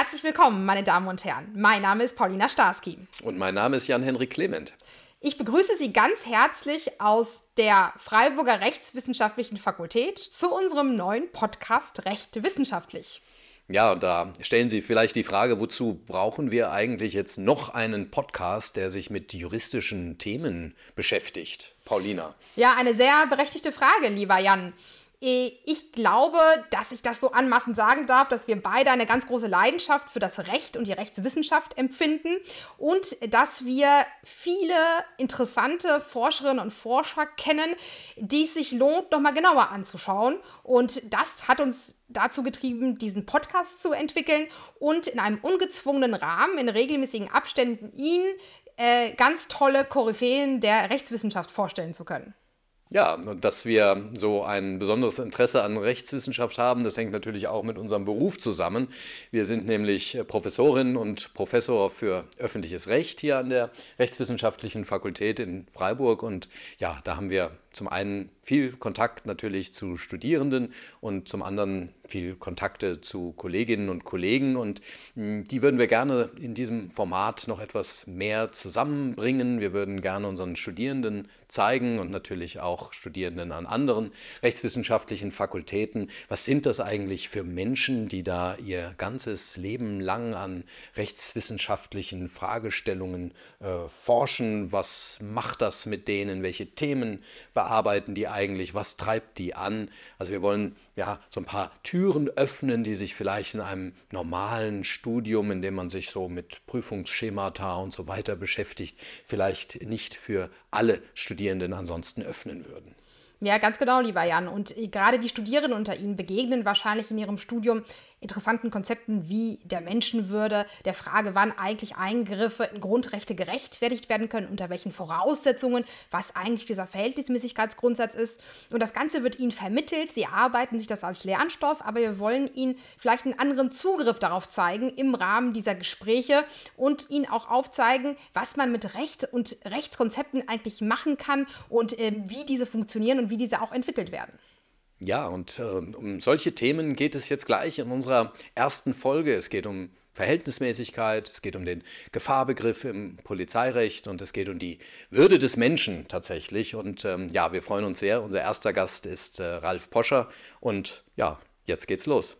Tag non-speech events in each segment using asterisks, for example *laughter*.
Herzlich willkommen, meine Damen und Herren. Mein Name ist Paulina Starski. Und mein Name ist Jan-Henrik Clement. Ich begrüße Sie ganz herzlich aus der Freiburger Rechtswissenschaftlichen Fakultät zu unserem neuen Podcast Recht wissenschaftlich. Ja, und da stellen Sie vielleicht die Frage, wozu brauchen wir eigentlich jetzt noch einen Podcast, der sich mit juristischen Themen beschäftigt? Paulina. Ja, eine sehr berechtigte Frage, lieber Jan. Äh, ich glaube, dass ich das so anmaßend sagen darf, dass wir beide eine ganz große Leidenschaft für das Recht und die Rechtswissenschaft empfinden und dass wir viele interessante Forscherinnen und Forscher kennen, die es sich lohnt, nochmal genauer anzuschauen. Und das hat uns dazu getrieben, diesen Podcast zu entwickeln und in einem ungezwungenen Rahmen, in regelmäßigen Abständen Ihnen äh, ganz tolle Koryphäen der Rechtswissenschaft vorstellen zu können. Ja, dass wir so ein besonderes Interesse an Rechtswissenschaft haben, das hängt natürlich auch mit unserem Beruf zusammen. Wir sind nämlich Professorin und Professor für öffentliches Recht hier an der Rechtswissenschaftlichen Fakultät in Freiburg und ja, da haben wir zum einen viel Kontakt natürlich zu Studierenden und zum anderen viel Kontakte zu Kolleginnen und Kollegen. Und hm, die würden wir gerne in diesem Format noch etwas mehr zusammenbringen. Wir würden gerne unseren Studierenden zeigen und natürlich auch Studierenden an anderen rechtswissenschaftlichen Fakultäten, was sind das eigentlich für Menschen, die da ihr ganzes Leben lang an rechtswissenschaftlichen Fragestellungen äh, forschen. Was macht das mit denen? Welche Themen bearbeiten die eigentlich? Was treibt die an? Also wir wollen ja so ein paar Türen öffnen, die sich vielleicht in einem normalen Studium, in dem man sich so mit Prüfungsschemata und so weiter beschäftigt, vielleicht nicht für alle Studierenden ansonsten öffnen würden. Ja, ganz genau, lieber Jan. Und gerade die Studierenden unter Ihnen begegnen wahrscheinlich in ihrem Studium interessanten Konzepten wie der Menschenwürde, der Frage, wann eigentlich Eingriffe in Grundrechte gerechtfertigt werden können, unter welchen Voraussetzungen, was eigentlich dieser Verhältnismäßigkeitsgrundsatz ist. Und das Ganze wird Ihnen vermittelt. Sie arbeiten sich das als Lernstoff, aber wir wollen Ihnen vielleicht einen anderen Zugriff darauf zeigen im Rahmen dieser Gespräche und Ihnen auch aufzeigen, was man mit Recht und Rechtskonzepten eigentlich machen kann und äh, wie diese funktionieren und wie diese auch entwickelt werden. Ja, und äh, um solche Themen geht es jetzt gleich in unserer ersten Folge. Es geht um Verhältnismäßigkeit, es geht um den Gefahrbegriff im Polizeirecht und es geht um die Würde des Menschen tatsächlich. Und ähm, ja, wir freuen uns sehr. Unser erster Gast ist äh, Ralf Poscher und ja, jetzt geht's los.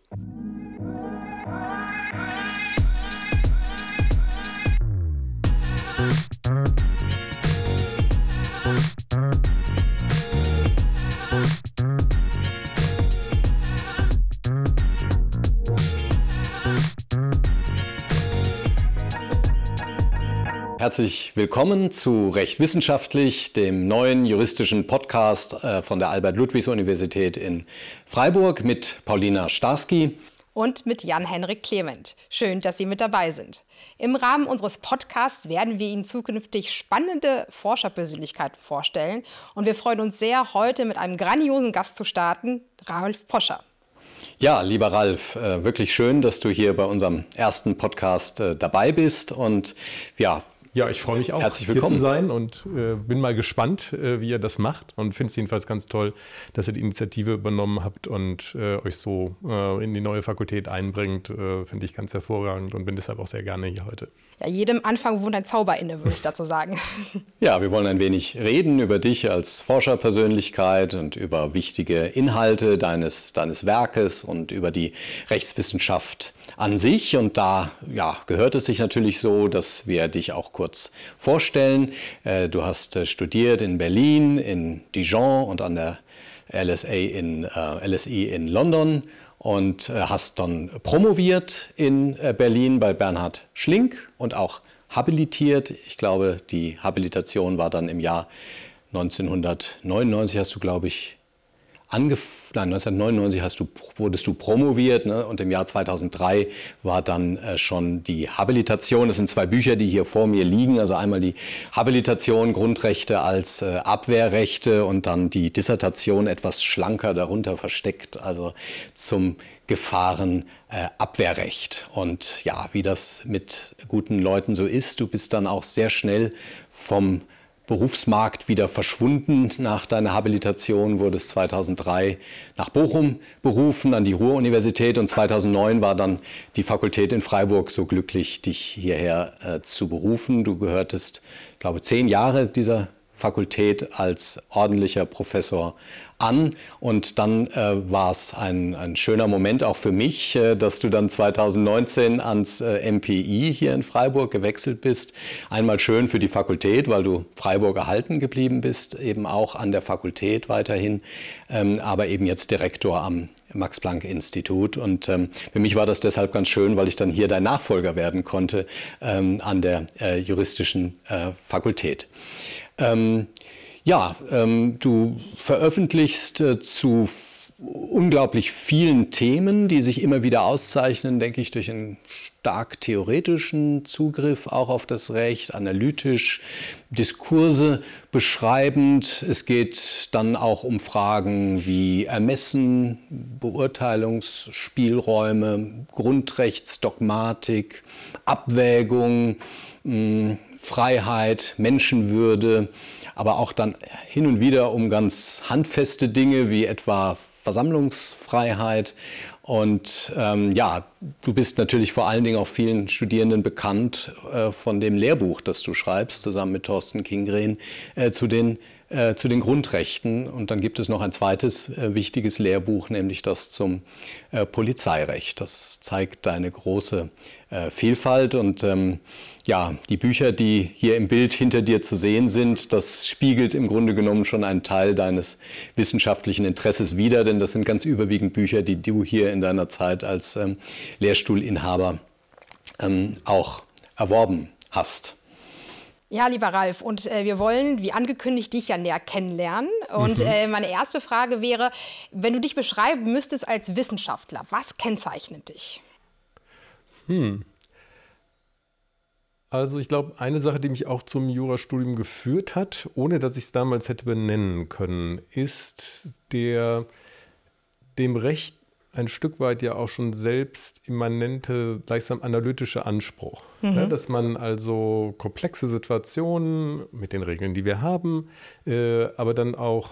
Herzlich willkommen zu Recht Wissenschaftlich, dem neuen juristischen Podcast äh, von der Albert-Ludwigs-Universität in Freiburg mit Paulina Starski. Und mit Jan-Henrik Clement. Schön, dass Sie mit dabei sind. Im Rahmen unseres Podcasts werden wir Ihnen zukünftig spannende Forscherpersönlichkeiten vorstellen. Und wir freuen uns sehr, heute mit einem grandiosen Gast zu starten, Ralf Poscher. Ja, lieber Ralf, äh, wirklich schön, dass du hier bei unserem ersten Podcast äh, dabei bist. Und ja, ja, ich freue mich auch, Herzlich willkommen. hier zu sein und äh, bin mal gespannt, äh, wie ihr das macht und finde es jedenfalls ganz toll, dass ihr die Initiative übernommen habt und äh, euch so äh, in die neue Fakultät einbringt. Äh, finde ich ganz hervorragend und bin deshalb auch sehr gerne hier heute. Ja, jedem Anfang wohnt ein Zauber inne, würde ich dazu sagen. *laughs* ja, wir wollen ein wenig reden über dich als Forscherpersönlichkeit und über wichtige Inhalte deines, deines Werkes und über die Rechtswissenschaft an sich. Und da ja, gehört es sich natürlich so, dass wir dich auch kurz vorstellen. Äh, du hast äh, studiert in Berlin, in Dijon und an der LSA in, äh, LSI in London und hast dann promoviert in Berlin bei Bernhard Schlink und auch habilitiert. Ich glaube, die Habilitation war dann im Jahr 1999, hast du, glaube ich, angefangen, 1999 hast du, wurdest du promoviert ne? und im Jahr 2003 war dann äh, schon die Habilitation. Das sind zwei Bücher, die hier vor mir liegen. Also einmal die Habilitation Grundrechte als äh, Abwehrrechte und dann die Dissertation etwas schlanker darunter versteckt, also zum Gefahrenabwehrrecht. Äh, und ja, wie das mit guten Leuten so ist, du bist dann auch sehr schnell vom Berufsmarkt wieder verschwunden. Nach deiner Habilitation wurde es 2003 nach Bochum berufen, an die Ruhr-Universität und 2009 war dann die Fakultät in Freiburg so glücklich, dich hierher äh, zu berufen. Du gehörtest, ich glaube, zehn Jahre dieser Fakultät als ordentlicher Professor an. Und dann äh, war es ein, ein schöner Moment auch für mich, äh, dass du dann 2019 ans äh, MPI hier in Freiburg gewechselt bist. Einmal schön für die Fakultät, weil du Freiburg erhalten geblieben bist, eben auch an der Fakultät weiterhin, ähm, aber eben jetzt Direktor am Max-Planck-Institut. Und ähm, für mich war das deshalb ganz schön, weil ich dann hier dein Nachfolger werden konnte ähm, an der äh, juristischen äh, Fakultät. Ähm, ja, ähm, du veröffentlichst äh, zu unglaublich vielen Themen, die sich immer wieder auszeichnen, denke ich, durch einen stark theoretischen Zugriff auch auf das Recht, analytisch, Diskurse beschreibend. Es geht dann auch um Fragen wie Ermessen, Beurteilungsspielräume, Grundrechtsdogmatik, Abwägung, Freiheit, Menschenwürde aber auch dann hin und wieder um ganz handfeste Dinge wie etwa Versammlungsfreiheit. Und ähm, ja, du bist natürlich vor allen Dingen auch vielen Studierenden bekannt äh, von dem Lehrbuch, das du schreibst, zusammen mit Thorsten Kingren, äh, zu den äh, zu den Grundrechten. Und dann gibt es noch ein zweites äh, wichtiges Lehrbuch, nämlich das zum äh, Polizeirecht. Das zeigt deine große äh, Vielfalt und ähm, ja, die Bücher, die hier im Bild hinter dir zu sehen sind, das spiegelt im Grunde genommen schon einen Teil deines wissenschaftlichen Interesses wider, denn das sind ganz überwiegend Bücher, die du hier in deiner Zeit als ähm, Lehrstuhlinhaber ähm, auch erworben hast. Ja, lieber Ralf, und äh, wir wollen, wie angekündigt, dich ja näher kennenlernen. Und mhm. äh, meine erste Frage wäre, wenn du dich beschreiben müsstest als Wissenschaftler, was kennzeichnet dich? Hm. Also ich glaube, eine Sache, die mich auch zum Jurastudium geführt hat, ohne dass ich es damals hätte benennen können, ist der dem Recht ein Stück weit ja auch schon selbst immanente, gleichsam analytische Anspruch. Mhm. Ja, dass man also komplexe Situationen mit den Regeln, die wir haben, äh, aber dann auch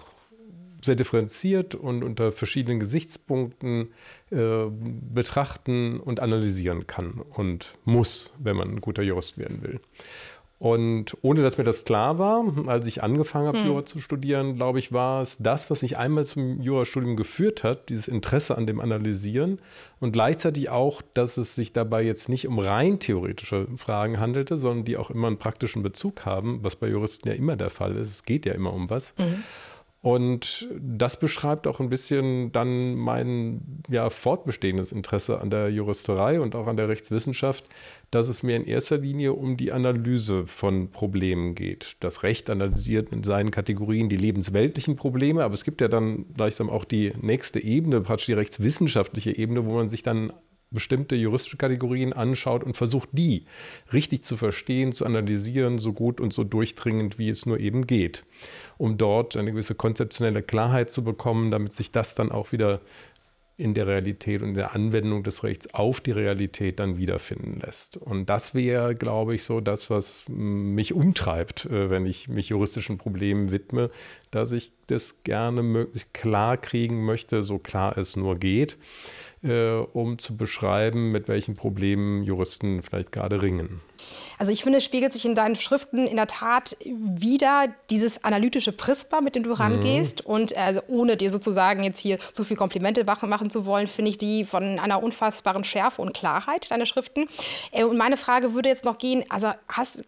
sehr differenziert und unter verschiedenen Gesichtspunkten äh, betrachten und analysieren kann und muss, wenn man ein guter Jurist werden will. Und ohne dass mir das klar war, als ich angefangen habe, hm. Jura zu studieren, glaube ich, war es das, was mich einmal zum Jurastudium geführt hat, dieses Interesse an dem Analysieren und gleichzeitig auch, dass es sich dabei jetzt nicht um rein theoretische Fragen handelte, sondern die auch immer einen praktischen Bezug haben, was bei Juristen ja immer der Fall ist. Es geht ja immer um was. Mhm. Und das beschreibt auch ein bisschen dann mein ja, fortbestehendes Interesse an der Juristerei und auch an der Rechtswissenschaft, dass es mir in erster Linie um die Analyse von Problemen geht. Das Recht analysiert in seinen Kategorien die lebensweltlichen Probleme, aber es gibt ja dann gleichsam auch die nächste Ebene, praktisch die rechtswissenschaftliche Ebene, wo man sich dann bestimmte juristische Kategorien anschaut und versucht, die richtig zu verstehen, zu analysieren, so gut und so durchdringend, wie es nur eben geht, um dort eine gewisse konzeptionelle Klarheit zu bekommen, damit sich das dann auch wieder in der Realität und in der Anwendung des Rechts auf die Realität dann wiederfinden lässt. Und das wäre, glaube ich, so das, was mich umtreibt, äh, wenn ich mich juristischen Problemen widme, dass ich das gerne möglichst klar kriegen möchte, so klar es nur geht um zu beschreiben, mit welchen Problemen Juristen vielleicht gerade ringen. Also ich finde, es spiegelt sich in deinen Schriften in der Tat wieder dieses analytische Prisma, mit dem du rangehst. Mhm. Und also ohne dir sozusagen jetzt hier zu viel Komplimente machen zu wollen, finde ich die von einer unfassbaren Schärfe und Klarheit, deine Schriften. Äh, und meine Frage würde jetzt noch gehen, also hast,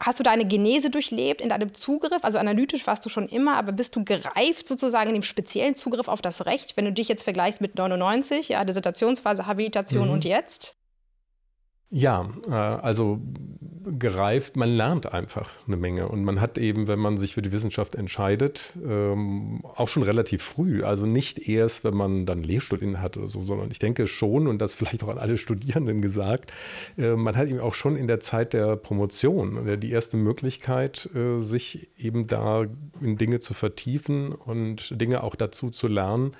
Hast du deine Genese durchlebt in deinem Zugriff? Also analytisch warst du schon immer, aber bist du gereift sozusagen in dem speziellen Zugriff auf das Recht, wenn du dich jetzt vergleichst mit 99, ja, Dissertationsphase, Habilitation mhm. und jetzt? Ja, äh, also gereift, man lernt einfach eine Menge. Und man hat eben, wenn man sich für die Wissenschaft entscheidet, ähm, auch schon relativ früh, also nicht erst, wenn man dann Lehrstudien hat oder so, sondern ich denke schon und das vielleicht auch an alle Studierenden gesagt, äh, man hat eben auch schon in der Zeit der Promotion äh, die erste Möglichkeit, sich eben da in Dinge zu vertiefen und Dinge auch dazu zu lernen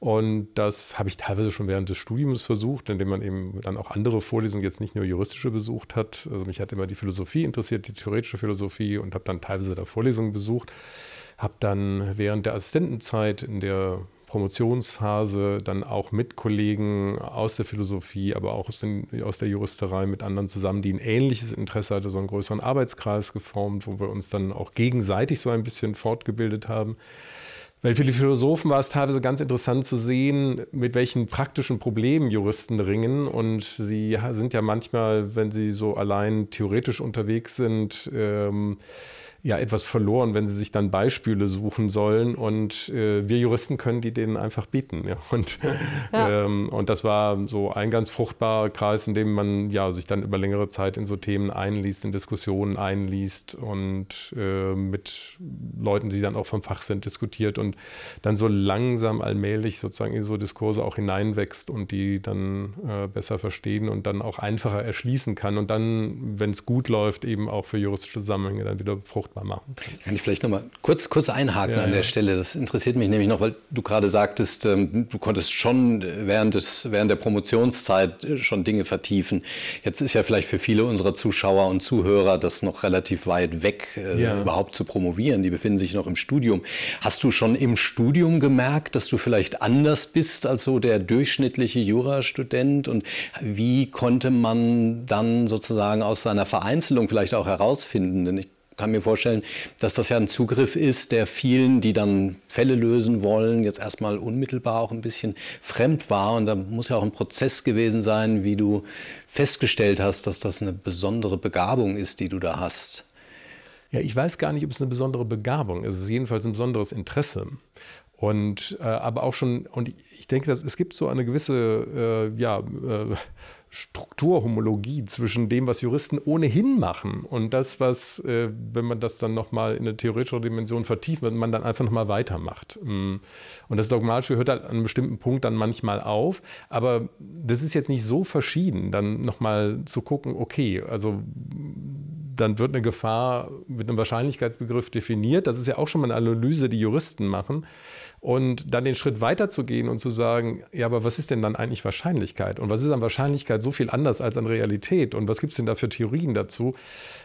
Und das habe ich teilweise schon während des Studiums versucht, indem man eben dann auch andere Vorlesungen, jetzt nicht nur juristische, besucht hat. Also mich hat immer die Philosophie interessiert, die theoretische Philosophie und habe dann teilweise da Vorlesungen besucht. Habe dann während der Assistentenzeit in der Promotionsphase dann auch mit Kollegen aus der Philosophie, aber auch aus, den, aus, der Juristerei mit anderen zusammen, die ein ähnliches Interesse hatten, so einen größeren Arbeitskreis geformt, wo wir uns dann auch gegenseitig so ein bisschen fortgebildet haben. Weil für die Philosophen war es teilweise ganz interessant zu sehen, mit welchen praktischen Problemen Juristen ringen. Und sie sind ja manchmal, wenn sie so allein theoretisch unterwegs sind, ähm, ja etwas verloren, wenn sie sich dann Beispiele suchen sollen. Und äh, wir Juristen können die denen einfach bieten. Ja? *laughs* Und, ja. Ähm, und das war so ein ganz fruchtbarer Kreis, in dem man ja sich dann über längere Zeit in so Themen einliest, in Diskussionen einliest und äh, mit Leuten, die dann auch vom Fach sind, diskutiert und dann so langsam allmählich sozusagen in so Diskurse auch hineinwächst und die dann äh, besser verstehen und dann auch einfacher erschließen kann und dann, wenn es gut läuft, eben auch für juristische Zusammenhänge dann wieder fruchtbar fruchtbar machen. Kann ich vielleicht nochmal kurz, kurz einhaken ja, an der ja. Stelle? Das interessiert mich nämlich noch, weil du gerade sagtest, ähm, du konntest schon während, des, während der Promotionszeit äh, schon Dinge vertiefen. Jetzt ist ja vielleicht für viele unserer Zuschauer und Zuhörer das noch relativ weit weg, äh, ja. überhaupt zu promovieren. Die befinden sich noch im Studium. Hast du schon im Studium gemerkt, dass du vielleicht anders bist als so der durchschnittliche Jurastudent? Und wie konnte man dann sozusagen aus seiner Vereinzelung vielleicht auch herausfinden? Denn ich kann mir vorstellen, dass das ja ein Zugriff ist, der vielen, die dann Fälle lösen wollen, jetzt erstmal unmittelbar auch ein bisschen fremd war. Und da muss ja auch ein Prozess gewesen sein, wie du festgestellt hast, dass das eine besondere Begabung ist, die du da hast. Ja, ich weiß gar nicht, ob es eine besondere Begabung ist. Es ist jedenfalls ein besonderes Interesse. Und äh, aber auch schon, und ich denke, dass es gibt so eine gewisse äh, ja, äh, Strukturhomologie zwischen dem, was Juristen ohnehin machen und das, was, äh, wenn man das dann nochmal in eine theoretische Dimension vertieft, man dann einfach nochmal weitermacht. Mm. Und das Dogmatische hört halt an einem bestimmten Punkt dann manchmal auf, aber das ist jetzt nicht so verschieden, dann nochmal zu gucken, okay, also dann wird eine Gefahr mit einem Wahrscheinlichkeitsbegriff definiert. Das ist ja auch schon mal eine Analyse, die Juristen machen. Und dann den Schritt weiter zu gehen und zu sagen, ja, aber was ist denn dann eigentlich Wahrscheinlichkeit? Und was ist an Wahrscheinlichkeit so viel anders als an Realität? Und was gibt es denn da für Theorien dazu?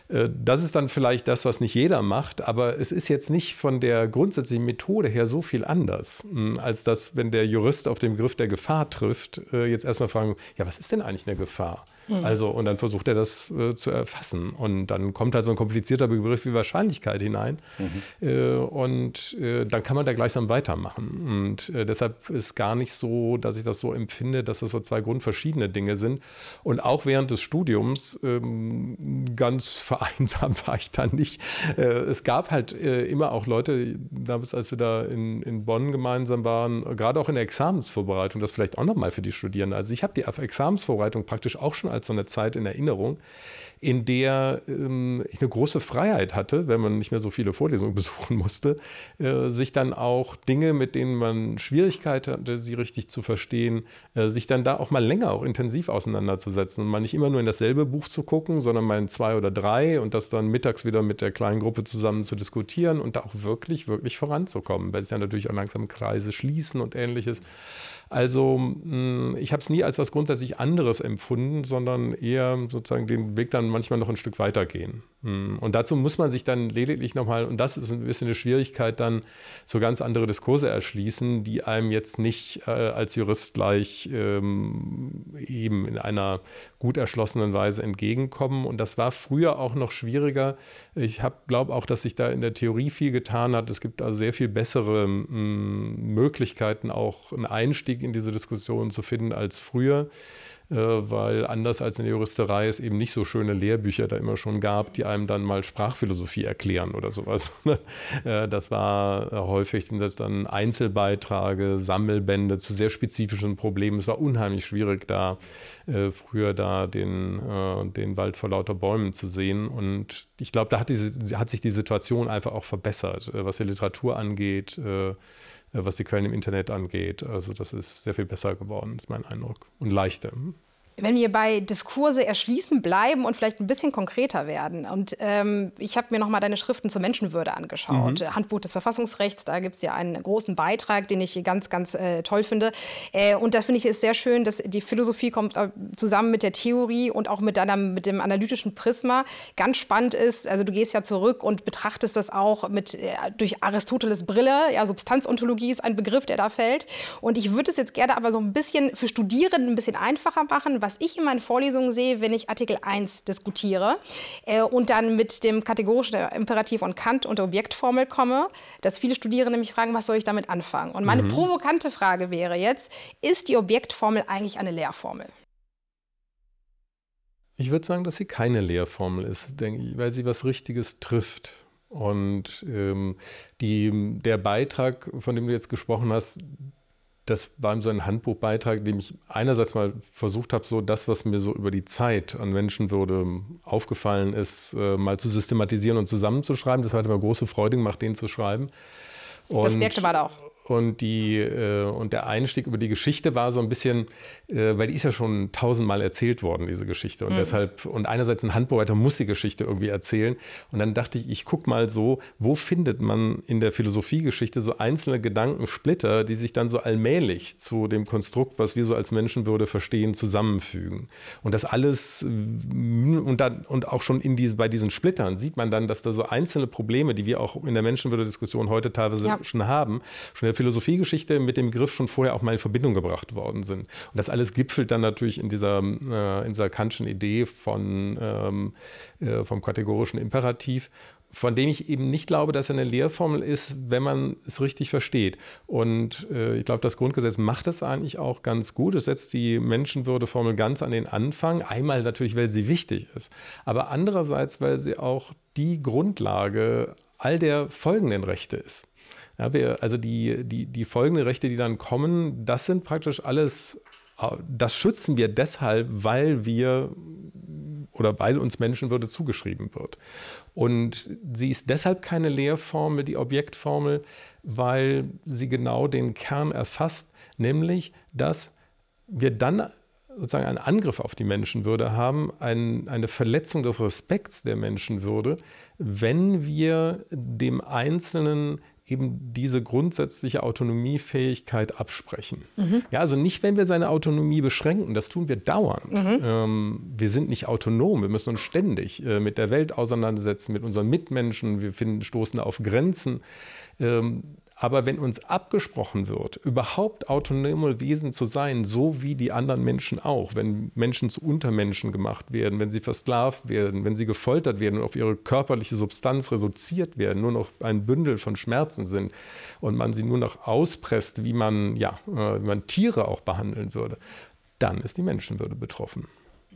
Äh, das ist dann vielleicht das, was nicht jeder macht, aber es ist jetzt nicht von der grundsätzlichen Methode her so viel anders, hm, als dass, wenn der Jurist auf den Begriff der Gefahr trifft, äh, jetzt erstmal fragen, ja, was ist denn eigentlich eine Gefahr? Mhm. Also, und dann versucht er das äh, zu erfassen. Und dann kommt halt so ein komplizierter Begriff wie Wahrscheinlichkeit hinein. Mhm. Äh, und äh, dann kann man da gleichsam weitermachen. Und äh, deshalb ist gar nicht so, dass ich das so empfinde, dass das so zwei grundverschiedene Dinge sind. Und auch während des Studiums ähm, ganz *laughs* vereinsam war ich da nicht. Äh, es gab halt äh, immer auch Leute, damals, als wir da in, in Bonn gemeinsam waren, gerade auch in der Examensvorbereitung, das vielleicht auch nochmal für die Studierenden. Also ich habe die Examensvorbereitung praktisch auch schon als so eine Zeit in Erinnerung, in der ähm, ich eine große Freiheit hatte, wenn man nicht mehr so viele Vorlesungen *laughs* besuchen musste, äh, sich dann auch Dinge, mit denen man Schwierigkeiten hatte, sie richtig zu verstehen, äh, sich dann da auch mal länger, auch intensiv auseinanderzusetzen und mal nicht immer nur in dasselbe Buch zu gucken, sondern mal in zwei oder drei und das dann mittags wieder mit der kleinen Gruppe zusammen zu diskutieren und da auch wirklich, wirklich voranzukommen, weil sich ja natürlich auch langsam Kreise schließen und ähnliches. Also hm, ich habe es nie als was grundsätzlich anderes empfunden, sondern eher sozusagen den Weg dann manchmal noch ein Stück weitergehen. Hm, und dazu muss man sich dann lediglich nochmal, und das ist ein bisschen eine Schwierigkeit, dann so ganz andere Diskurse erschließen, die einem jetzt nicht äh, als Jurist gleich ähm, eben in einer gut erschlossenen Weise entgegenkommen. Und das war früher auch noch schwieriger. Ich glaube auch, dass sich da in der Theorie viel getan hat. Es gibt also sehr viel bessere hm, Möglichkeiten, auch einen Einstieg in diese Diskussion zu finden als früher. Äh, weil anders als in der Juristerei es eben nicht so schöne Lehrbücher da immer schon gab, die einem dann mal Sprachphilosophie erklären oder sowas. *laughs* Äh, das war äh, häufig dann Einzelbeiträge, Sammelbände zu sehr spezifischen Problemen. Es war unheimlich schwierig, da früher da den, den Wald vor lauter Bäumen zu sehen. Und ich glaube, da hat, diese, hat sich die Situation einfach auch verbessert, was die Literatur angeht was die Quellen im Internet angeht. Also das ist sehr viel besser geworden, ist mein Eindruck. Und leichter. Wenn wir bei Diskurse erschließen bleiben und vielleicht ein bisschen konkreter werden. Und ähm, ich habe mir noch mal deine Schriften zur Menschenwürde angeschaut. Mhm. Handbuch des Verfassungsrechts, da gibt es ja einen großen Beitrag, den ich ganz, ganz äh, toll finde. Äh, und da finde ich es sehr schön, dass die Philosophie kommt äh, zusammen mit der Theorie und auch mit, deiner, mit dem analytischen Prisma. Ganz spannend ist, also du gehst ja zurück und betrachtest das auch mit, äh, durch Aristoteles Brille. Ja, Substanzontologie ist ein Begriff, der da fällt. Und ich würde es jetzt gerne aber so ein bisschen für Studierende ein bisschen einfacher machen was ich in meinen Vorlesungen sehe, wenn ich Artikel 1 diskutiere äh, und dann mit dem kategorischen Imperativ von Kant und der Objektformel komme, dass viele Studierende mich fragen, was soll ich damit anfangen? Und meine mhm. provokante Frage wäre jetzt, ist die Objektformel eigentlich eine Lehrformel? Ich würde sagen, dass sie keine Lehrformel ist, denke ich, weil sie was Richtiges trifft. Und ähm, die, der Beitrag, von dem du jetzt gesprochen hast, das war so ein Handbuchbeitrag, in dem ich einerseits mal versucht habe, so das, was mir so über die Zeit an Menschenwürde aufgefallen ist, äh, mal zu systematisieren und zusammenzuschreiben. Das hat mir große Freude gemacht, den zu schreiben. Und das merkte man auch. Und, die, äh, und der Einstieg über die Geschichte war so ein bisschen, äh, weil die ist ja schon tausendmal erzählt worden, diese Geschichte. Und mhm. deshalb, und einerseits ein Handbuchwriter muss die Geschichte irgendwie erzählen. Und dann dachte ich, ich gucke mal so, wo findet man in der Philosophiegeschichte so einzelne Gedankensplitter, die sich dann so allmählich zu dem Konstrukt, was wir so als Menschenwürde verstehen, zusammenfügen. Und das alles, und, dann, und auch schon in diese, bei diesen Splittern sieht man dann, dass da so einzelne Probleme, die wir auch in der Menschenwürde-Diskussion heute teilweise ja. schon haben, schon Philosophiegeschichte mit dem Begriff schon vorher auch mal in Verbindung gebracht worden sind. Und das alles gipfelt dann natürlich in dieser, äh, in dieser Kantschen Idee von, ähm, äh, vom kategorischen Imperativ von dem ich eben nicht glaube, dass er eine Lehrformel ist, wenn man es richtig versteht. Und äh, ich glaube, das Grundgesetz macht es eigentlich auch ganz gut. Es setzt die Menschenwürdeformel ganz an den Anfang. Einmal natürlich, weil sie wichtig ist, aber andererseits, weil sie auch die Grundlage all der folgenden Rechte ist. Ja, wir, also die, die, die folgenden Rechte, die dann kommen, das sind praktisch alles, das schützen wir deshalb, weil wir oder weil uns Menschenwürde zugeschrieben wird. Und sie ist deshalb keine Lehrformel, die Objektformel, weil sie genau den Kern erfasst, nämlich, dass wir dann sozusagen einen Angriff auf die Menschenwürde haben, ein, eine Verletzung des Respekts der Menschenwürde, wenn wir dem Einzelnen eben diese grundsätzliche Autonomiefähigkeit absprechen. Mhm. Ja, also nicht, wenn wir seine Autonomie beschränken, das tun wir dauernd. Mhm. Ähm, wir sind nicht autonom, wir müssen uns ständig äh, mit der Welt auseinandersetzen, mit unseren Mitmenschen, wir finden, stoßen auf Grenzen. Ähm, aber wenn uns abgesprochen wird, überhaupt autonome Wesen zu sein, so wie die anderen Menschen auch, wenn Menschen zu Untermenschen gemacht werden, wenn sie versklavt werden, wenn sie gefoltert werden und auf ihre körperliche Substanz reduziert werden, nur noch ein Bündel von Schmerzen sind und man sie nur noch auspresst, wie man, ja, äh, wie man Tiere auch behandeln würde, dann ist die Menschenwürde betroffen.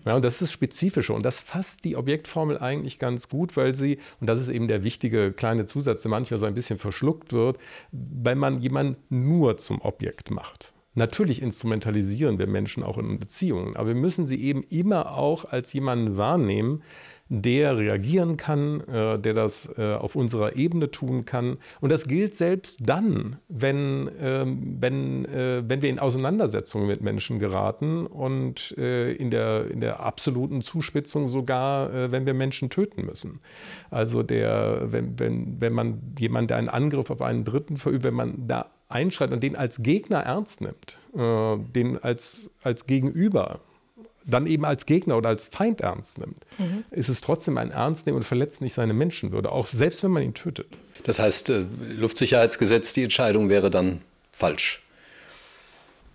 Ja, und das ist das Spezifische und das fasst die Objektformel eigentlich ganz gut, weil sie, und das ist eben der wichtige kleine Zusatz, der manchmal so ein bisschen verschluckt wird, weil man jemanden nur zum Objekt macht. Natürlich instrumentalisieren wir Menschen auch in Beziehungen, aber wir müssen sie eben immer auch als jemanden wahrnehmen, der reagieren kann, äh, der das äh, auf unserer Ebene tun kann. Und das gilt selbst dann, wenn, ähm, wenn, äh, wenn wir in Auseinandersetzungen mit Menschen geraten und in, der, in der absoluten Zuspitzung sogar, wenn wir Menschen töten müssen. Also der, wenn, wenn, wenn man jemanden, der einen Angriff auf einen Dritten verübt, wenn man da einschreitet und den als Gegner ernst nimmt, den als, als Gegenüber dann eben als Gegner oder als Feind ernst nimmt, mhm. ist es trotzdem ein Ernstnehmen und verletzt nicht seine Menschenwürde, auch selbst wenn man ihn tötet. Das heißt, äh, Luftsicherheitsgesetz, die Entscheidung wäre dann falsch.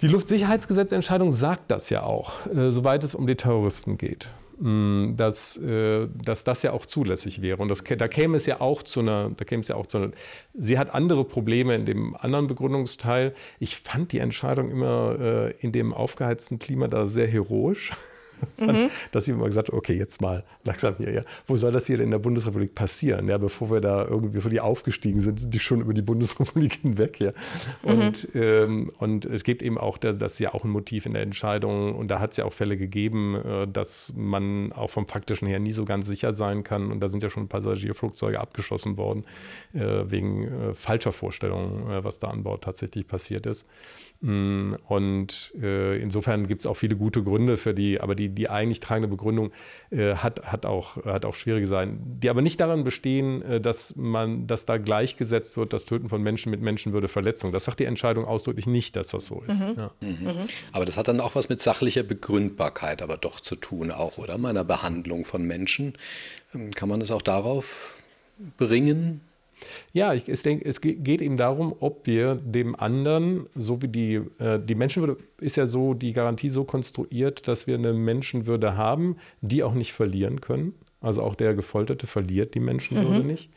Die Luftsicherheitsgesetzentscheidung sagt das ja auch, äh, soweit es um die Terroristen geht. Dass, äh, dass das ja auch zulässig wäre. Und das, da käme es ja auch zu einer, da käme es ja auch zu einer, sie hat andere Probleme in dem anderen Begründungsteil. Ich fand die Entscheidung immer äh, in dem aufgeheizten Klima da sehr heroisch mhm. dass ich immer gesagt habe, okay, jetzt mal langsam hier, ja. Wo soll das hier denn in der Bundesrepublik passieren? Ja, bevor wir da irgendwie, bevor die aufgestiegen sind, sind die schon über die Bundesrepublik *laughs* hinweg hier. Und, mhm. ähm, und es gibt eben auch, das, das ist ja auch ein Motiv in der Entscheidung, und da hat es ja auch Fälle gegeben, äh, dass man auch vom Faktischen her nie so ganz sicher sein kann. Und da sind ja schon Passagierflugzeuge abgeschossen worden, äh, wegen äh, falscher Vorstellungen, was da an Bord tatsächlich passiert ist. Mm, und äh, insofern gibt es auch viele gute Gründe für die, aber die, die eigentlich tragende Begründung äh, hat, hat, auch, hat auch schwierige sein, die aber nicht daran bestehen, äh, dass man, dass da gleichgesetzt wird, das Töten von Menschen mit Menschenwürde Verletzung. Das sagt die Entscheidung ausdrücklich nicht, dass das so ist. Mhm. Ja. Mhm. Aber das hat dann auch was mit sachlicher Begründbarkeit aber doch zu tun, auch, oder? Meiner Behandlung von Menschen. Ähm, kann man es auch darauf bringen? Ja, ich, ich denke, es geht eben darum, ob wir dem anderen, so wie die, äh, die Menschenwürde ist ja so, die Garantie so konstruiert, dass wir eine Menschenwürde haben, die auch nicht verlieren können. Also auch der Gefolterte verliert die Menschenwürde mhm. nicht.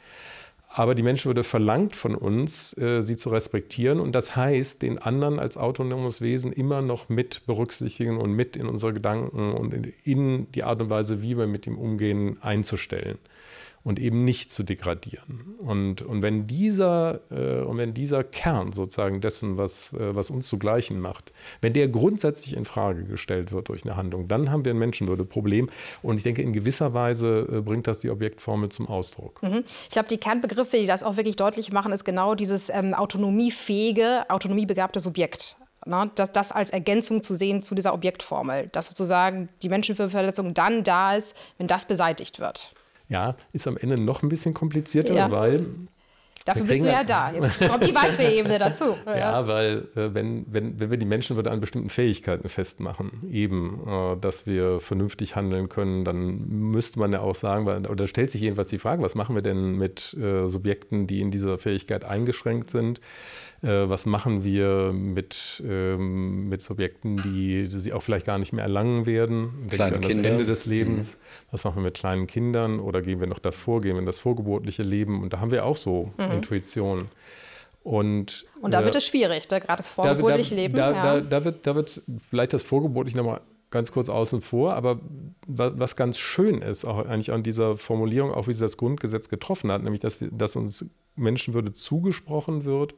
Aber die Menschenwürde verlangt von uns, äh, sie zu respektieren. Und das heißt, den anderen als autonomes Wesen immer noch mit berücksichtigen und mit in unsere Gedanken und in, in die Art und Weise, wie wir mit ihm umgehen, einzustellen und eben nicht zu degradieren. Und, und, wenn, dieser, äh, und wenn dieser Kern sozusagen dessen, was, äh, was uns zu gleichen macht, wenn der grundsätzlich in Frage gestellt wird durch eine Handlung, dann haben wir ein Menschenwürdeproblem. Und ich denke, in gewisser Weise äh, bringt das die Objektformel zum Ausdruck. Mhm. Ich glaube, die Kernbegriffe, die das auch wirklich deutlich machen, ist genau dieses ähm, autonomiefähige, autonomiebegabte Subjekt. Na, ne? das, das, als Ergänzung zu sehen zu dieser Objektformel, dass sozusagen die Menschenverletzung dann da ist, wenn das beseitigt wird. Ja, ist am Ende noch ein bisschen komplizierter, ja. weil Dafür bist du ja da. Jetzt kommt die weitere *laughs* Ebene dazu. Ja, weil äh, wenn, wenn, wenn wir die Menschenwürde an bestimmten Fähigkeiten festmachen, eben, äh, dass wir vernünftig handeln können, dann müsste man ja auch sagen, weil, oder stellt sich jedenfalls die Frage, was machen wir denn mit äh, Subjekten, die in dieser Fähigkeit eingeschränkt sind? Äh, was machen wir mit, ähm, mit Subjekten, die, die sie auch vielleicht gar nicht mehr erlangen werden? Denken an das Ende des Lebens. Mhm. Was machen wir mit kleinen Kindern? Oder gehen wir noch davor, gehen wir in das vorgeburtliche Leben? Und da haben wir auch so mhm. Intuitionen. Und, und da äh, wird es schwierig, ne? gerade das vorgeburtliche Leben. Da, ja. da, da, wird, da wird vielleicht das vorgeburtliche nochmal ganz kurz außen vor, aber was ganz schön ist, auch eigentlich an dieser Formulierung, auch wie sie das Grundgesetz getroffen hat, nämlich, dass, wir, dass uns Menschenwürde zugesprochen wird,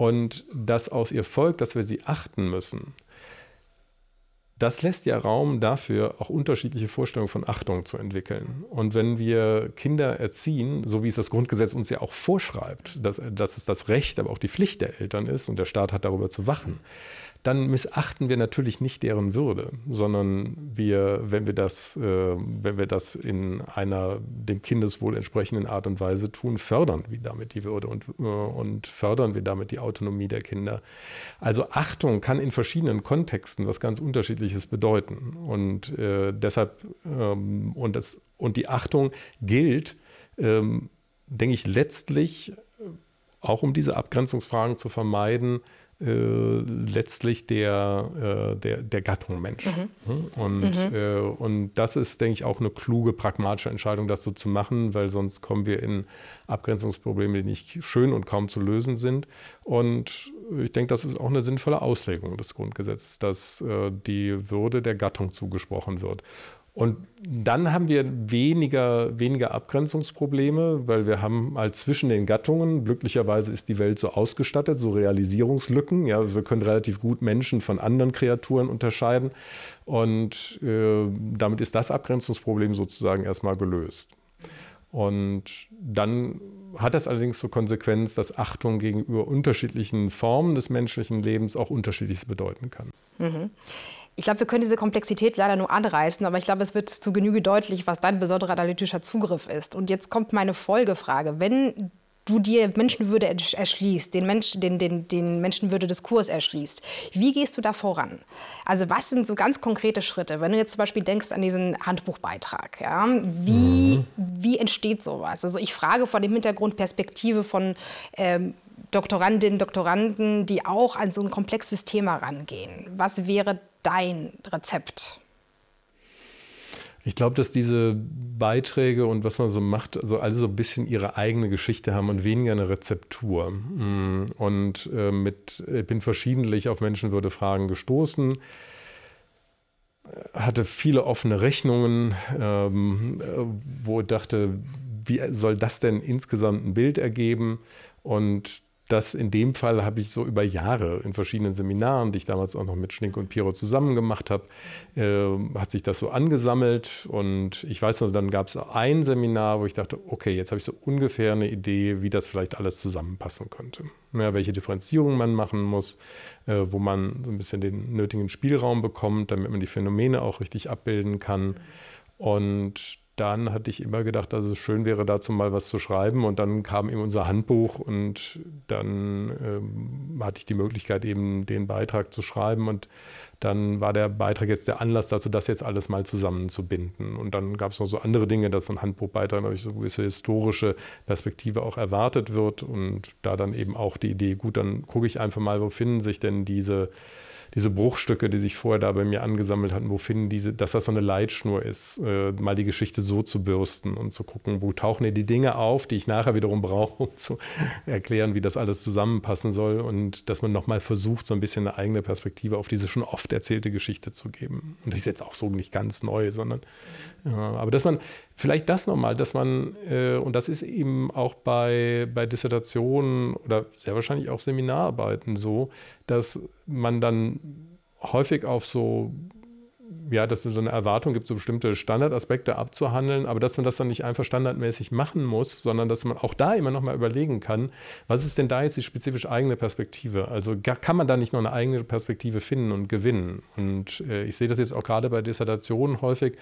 und das aus ihr folgt, dass wir sie achten müssen, das lässt ja Raum dafür, auch unterschiedliche Vorstellungen von Achtung zu entwickeln. Und wenn wir Kinder erziehen, so wie es das Grundgesetz uns ja auch vorschreibt, dass, dass es das Recht, aber auch die Pflicht der Eltern ist und der Staat hat darüber zu wachen, dann missachten wir natürlich nicht deren Würde, sondern wir, wenn wir das, äh, wenn wir das in einer dem Kindeswohl entsprechenden Art und Weise tun, fördern wir damit die Würde und, äh, und fördern wir damit die Autonomie der Kinder. Also Achtung kann in verschiedenen Kontexten was ganz Unterschiedliches bedeuten. Und äh, deshalb, ähm, und, das, und die Achtung gilt, ähm, denke ich, letztlich auch um diese Abgrenzungsfragen zu vermeiden, äh, letztlich der, äh, der, der Gattung Mensch. Mhm. Hm? Und, mhm. äh, und das ist, denke ich, auch eine kluge, pragmatische Entscheidung, das so zu machen, weil sonst kommen wir in Abgrenzungsprobleme, die nicht schön und kaum zu lösen sind. Und ich denke, das ist auch eine sinnvolle Auslegung des Grundgesetzes, dass äh, die Würde der Gattung zugesprochen wird. Und dann haben wir weniger, weniger Abgrenzungsprobleme, weil wir haben halt zwischen den Gattungen, glücklicherweise ist die Welt so ausgestattet, so Realisierungslücken. Ja, wir können relativ gut Menschen von anderen Kreaturen unterscheiden. Und äh, damit ist das Abgrenzungsproblem sozusagen erstmal gelöst. Und dann hat das allerdings zur Konsequenz, dass Achtung gegenüber unterschiedlichen Formen des menschlichen Lebens auch unterschiedliches bedeuten kann. Mhm. Ich glaube, wir können diese Komplexität leider nur anreißen, aber ich glaube, es wird zu Genüge deutlich, was dein besonderer analytischer Zugriff ist. Und jetzt kommt meine Folgefrage. Wenn du dir Menschenwürde erschließt, den, Mensch, den, den, den Menschenwürde-Diskurs erschließt. Wie gehst du da voran? Also was sind so ganz konkrete Schritte? Wenn du jetzt zum Beispiel denkst an diesen Handbuchbeitrag, ja, wie, mhm. wie entsteht sowas? Also ich frage vor dem Hintergrund Perspektive von ähm, Doktorandinnen, Doktoranden, die auch an so ein komplexes Thema rangehen. Was wäre dein Rezept? Ich glaube, dass diese Beiträge und was man so macht, also alle so ein bisschen ihre eigene Geschichte haben und weniger eine Rezeptur. Mm, und äh, mit, ich bin verschiedentlich auf Menschenwürde-Fragen gestoßen, hatte viele offene Rechnungen, ähm, wo ich dachte, wie soll das denn insgesamt ein Bild ergeben? Und das in dem Fall habe ich so über Jahre in verschiedenen Seminaren, die ich damals auch noch mit Schlink und Piro zusammen gemacht habe, äh, hat sich das so angesammelt. Und ich weiß noch, dann gab es ein Seminar, wo ich dachte, okay, jetzt habe ich so ungefähr eine Idee, wie das vielleicht alles zusammenpassen könnte. Ja, welche Differenzierung man machen muss, äh, wo man so ein bisschen den nötigen Spielraum bekommt, damit man die Phänomene auch richtig abbilden kann. Und dann hatte ich immer gedacht, dass es schön wäre, dazu mal was zu schreiben. Und dann kam eben unser Handbuch und dann ähm, hatte ich die Möglichkeit, eben den Beitrag zu schreiben. Und dann war der Beitrag jetzt der Anlass dazu, das jetzt alles mal zusammenzubinden. Und dann gab es noch so andere Dinge, dass so ein Handbuchbeitrag natürlich so eine gewisse historische Perspektive auch erwartet wird. Und da dann eben auch die Idee, gut, dann gucke ich einfach mal, wo finden sich denn diese diese Bruchstücke, die sich vorher da bei mir angesammelt hatten, wo finden diese, dass das so eine Leitschnur ist, äh, mal die Geschichte so zu bürsten und zu gucken, wo tauchen denn die Dinge auf, die ich nachher wiederum brauche, um zu erklären, wie das alles zusammenpassen soll und dass man nochmal versucht, so ein bisschen eine eigene Perspektive auf diese schon oft erzählte Geschichte zu geben. Und das ist jetzt auch so nicht ganz neu, sondern ja, aber dass man vielleicht das nochmal, dass man, äh, und das ist eben auch bei, bei Dissertationen oder sehr wahrscheinlich auch Seminararbeiten so, dass man dann häufig auf so ja, dass es so eine Erwartung gibt, so bestimmte Standardaspekte abzuhandeln, aber dass man das dann nicht einfach standardmäßig machen muss, sondern dass man auch da immer noch mal überlegen kann, was ist denn da jetzt die spezifisch eigene Perspektive? Also kann man da nicht noch eine eigene Perspektive finden und gewinnen? Und äh, ich sehe das jetzt auch gerade bei Dissertationen häufig,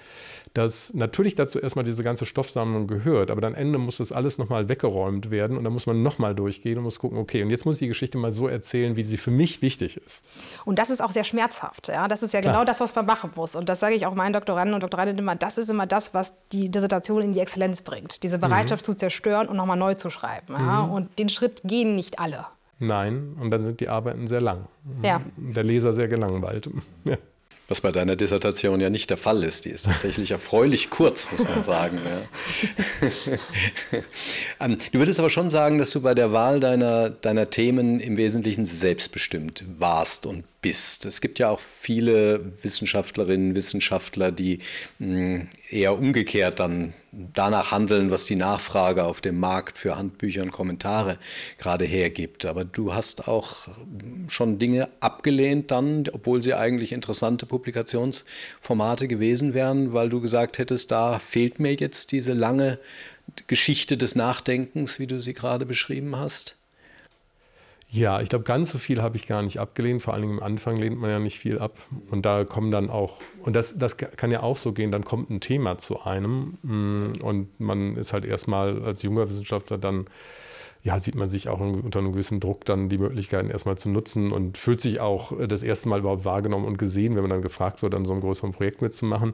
dass natürlich dazu erstmal diese ganze Stoffsammlung gehört, aber dann Ende muss das alles noch mal weggeräumt werden und dann muss man noch mal durchgehen und muss gucken, okay, und jetzt muss ich die Geschichte mal so erzählen, wie sie für mich wichtig ist. Und das ist auch sehr schmerzhaft. Ja? Das ist ja Klar. genau das, was man machen muss. Und das sage ich auch meinen Doktoranden und Doktorandinnen immer, das ist immer das, was die Dissertation in die Exzellenz bringt. Diese Bereitschaft mhm. zu zerstören und nochmal neu zu schreiben. Ja? Mhm. Und den Schritt gehen nicht alle. Nein, und dann sind die Arbeiten sehr lang. Ja. Der Leser sehr gelangweilt. *laughs* Ja. Was bei deiner Dissertation ja nicht der Fall ist. Die ist tatsächlich erfreulich kurz, muss man sagen. Ja. *laughs* Ähm, du würdest aber schon sagen, dass du bei der Wahl deiner, deiner Themen im Wesentlichen selbstbestimmt warst und bist. Es gibt ja auch viele Wissenschaftlerinnen, Wissenschaftler, die hm, eher umgekehrt dann danach handeln, was die Nachfrage auf dem Markt für Handbücher und Kommentare gerade hergibt. Aber du hast auch schon Dinge abgelehnt dann, obwohl sie eigentlich interessante Publikationsformate gewesen wären, weil du gesagt hättest, da fehlt mir jetzt diese lange Geschichte des Nachdenkens, wie du sie gerade beschrieben hast. Ja, ich glaube, ganz so viel habe ich gar nicht abgelehnt. Vor Dingen am Anfang lehnt man ja nicht viel ab. Und da kommen dann auch, und das, das kann ja auch so gehen, dann kommt ein Thema zu einem mm, und man ist halt erstmal als junger Wissenschaftler dann ja, sieht man sich auch unter einem gewissen Druck dann die Möglichkeiten erstmal zu nutzen und fühlt sich auch das erste Mal überhaupt wahrgenommen und gesehen, wenn man dann gefragt wird, an so einem größeren Projekt mitzumachen.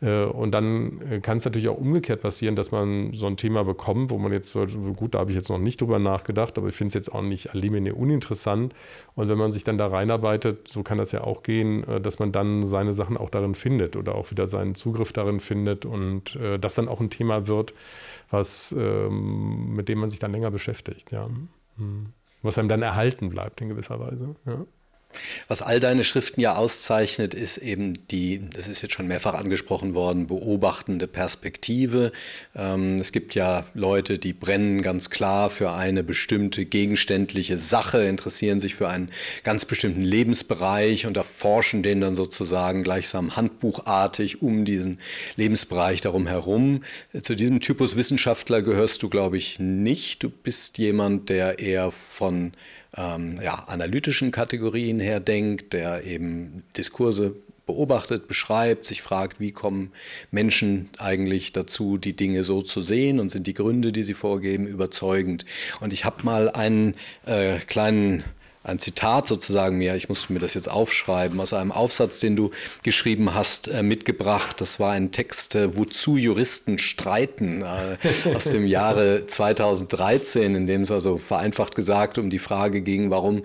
Äh, und dann äh, kann es natürlich auch umgekehrt passieren, dass man so ein Thema bekommt, wo man jetzt, gut, da habe ich jetzt noch nicht drüber nachgedacht, aber ich finde es jetzt auch nicht elimine uninteressant. Und wenn man sich dann da reinarbeitet, so kann das ja auch gehen, äh, dass man dann seine Sachen auch darin findet oder auch wieder seinen Zugriff darin findet und das dann auch ein Thema wird, was, ähm, mit dem man sich dann länger beschäftigt, ja. Hm. Was einem dann erhalten bleibt in gewisser Weise. Ja. Was all deine Schriften ja auszeichnet, ist eben die, das ist jetzt schon mehrfach angesprochen worden, beobachtende Perspektive. Ähm, es gibt ja Leute, die brennen ganz klar für eine bestimmte gegenständliche Sache, interessieren sich für einen ganz bestimmten Lebensbereich und erforschen den dann sozusagen gleichsam handbuchartig um diesen Lebensbereich darum herum. Zu diesem Typus Wissenschaftler gehörst du, glaube ich, nicht. Du bist jemand, der eher von ähm, ja, analytischen Kategorien her denkt, der eben Diskurse beobachtet, beschreibt, sich fragt, wie kommen Menschen eigentlich dazu, die Dinge so zu sehen und sind die Gründe, die sie vorgeben, überzeugend. Und ich habe mal einen äh, kleinen ein Zitat sozusagen mir, ich musste mir das jetzt aufschreiben, aus einem Aufsatz, den du geschrieben hast, äh, mitgebracht. Das war ein Text, äh, Wozu Juristen streiten, äh, aus dem Jahre *laughs* 2013, in dem es also vereinfacht gesagt um die Frage ging, warum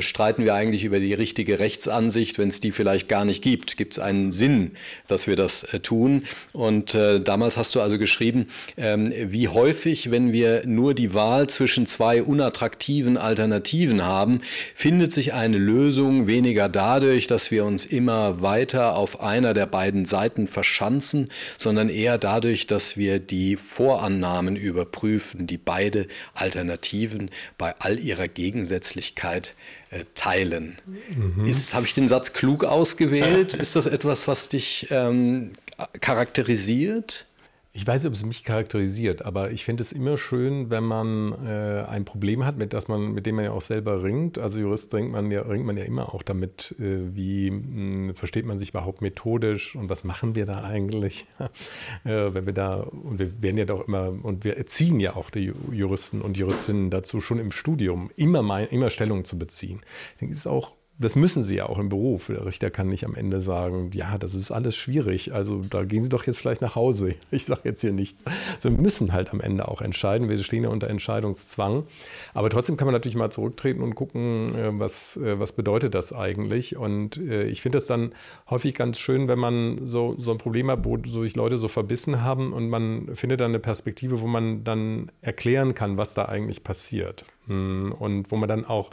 streiten wir eigentlich über die richtige Rechtsansicht, wenn es die vielleicht gar nicht gibt? Gibt es einen Sinn, dass wir das tun? Und damals hast du also geschrieben, ähm, wie häufig, wenn wir nur die Wahl zwischen zwei unattraktiven Alternativen haben, findet sich eine Lösung weniger dadurch, dass wir uns immer weiter auf einer der beiden Seiten verschanzen, sondern eher dadurch, dass wir die Vorannahmen überprüfen, die beide Alternativen bei all ihrer Gegensätzlichkeit äh, teilen. Mhm. Habe ich den Satz klug ausgewählt? *laughs* Ist das etwas, was dich ähm, charakterisiert? Ich weiß nicht, ob es mich charakterisiert, aber ich finde es immer schön, wenn man äh, ein Problem hat, mit, das man, mit dem man ja auch selber ringt. Also Jurist ringt man ja, ringt man ja immer auch damit, äh, wie mh, hm, versteht man sich überhaupt methodisch und was machen wir da eigentlich? *laughs* äh, wenn wir da, und wir werden ja doch immer, und wir erziehen ja auch die Juristen und Juristinnen dazu, schon im Studium immer, mein, immer Stellung zu beziehen. Ich denke, es ist auch das müssen sie ja auch im Beruf. Der Richter kann nicht am Ende sagen, ja, das ist alles schwierig. Also da gehen Sie doch jetzt vielleicht nach Hause. *laughs* Ich sage jetzt hier nichts. Sie müssen halt am Ende auch entscheiden. Wir stehen ja unter Entscheidungszwang. Aber trotzdem kann man natürlich mal zurücktreten und gucken, äh, was, äh, was bedeutet das eigentlich. Und äh, ich finde es dann häufig ganz schön, wenn man so, so ein Problem hat, wo sich Leute so verbissen haben und man findet dann eine Perspektive, wo man dann erklären kann, was da eigentlich passiert. Hm, und wo man dann auch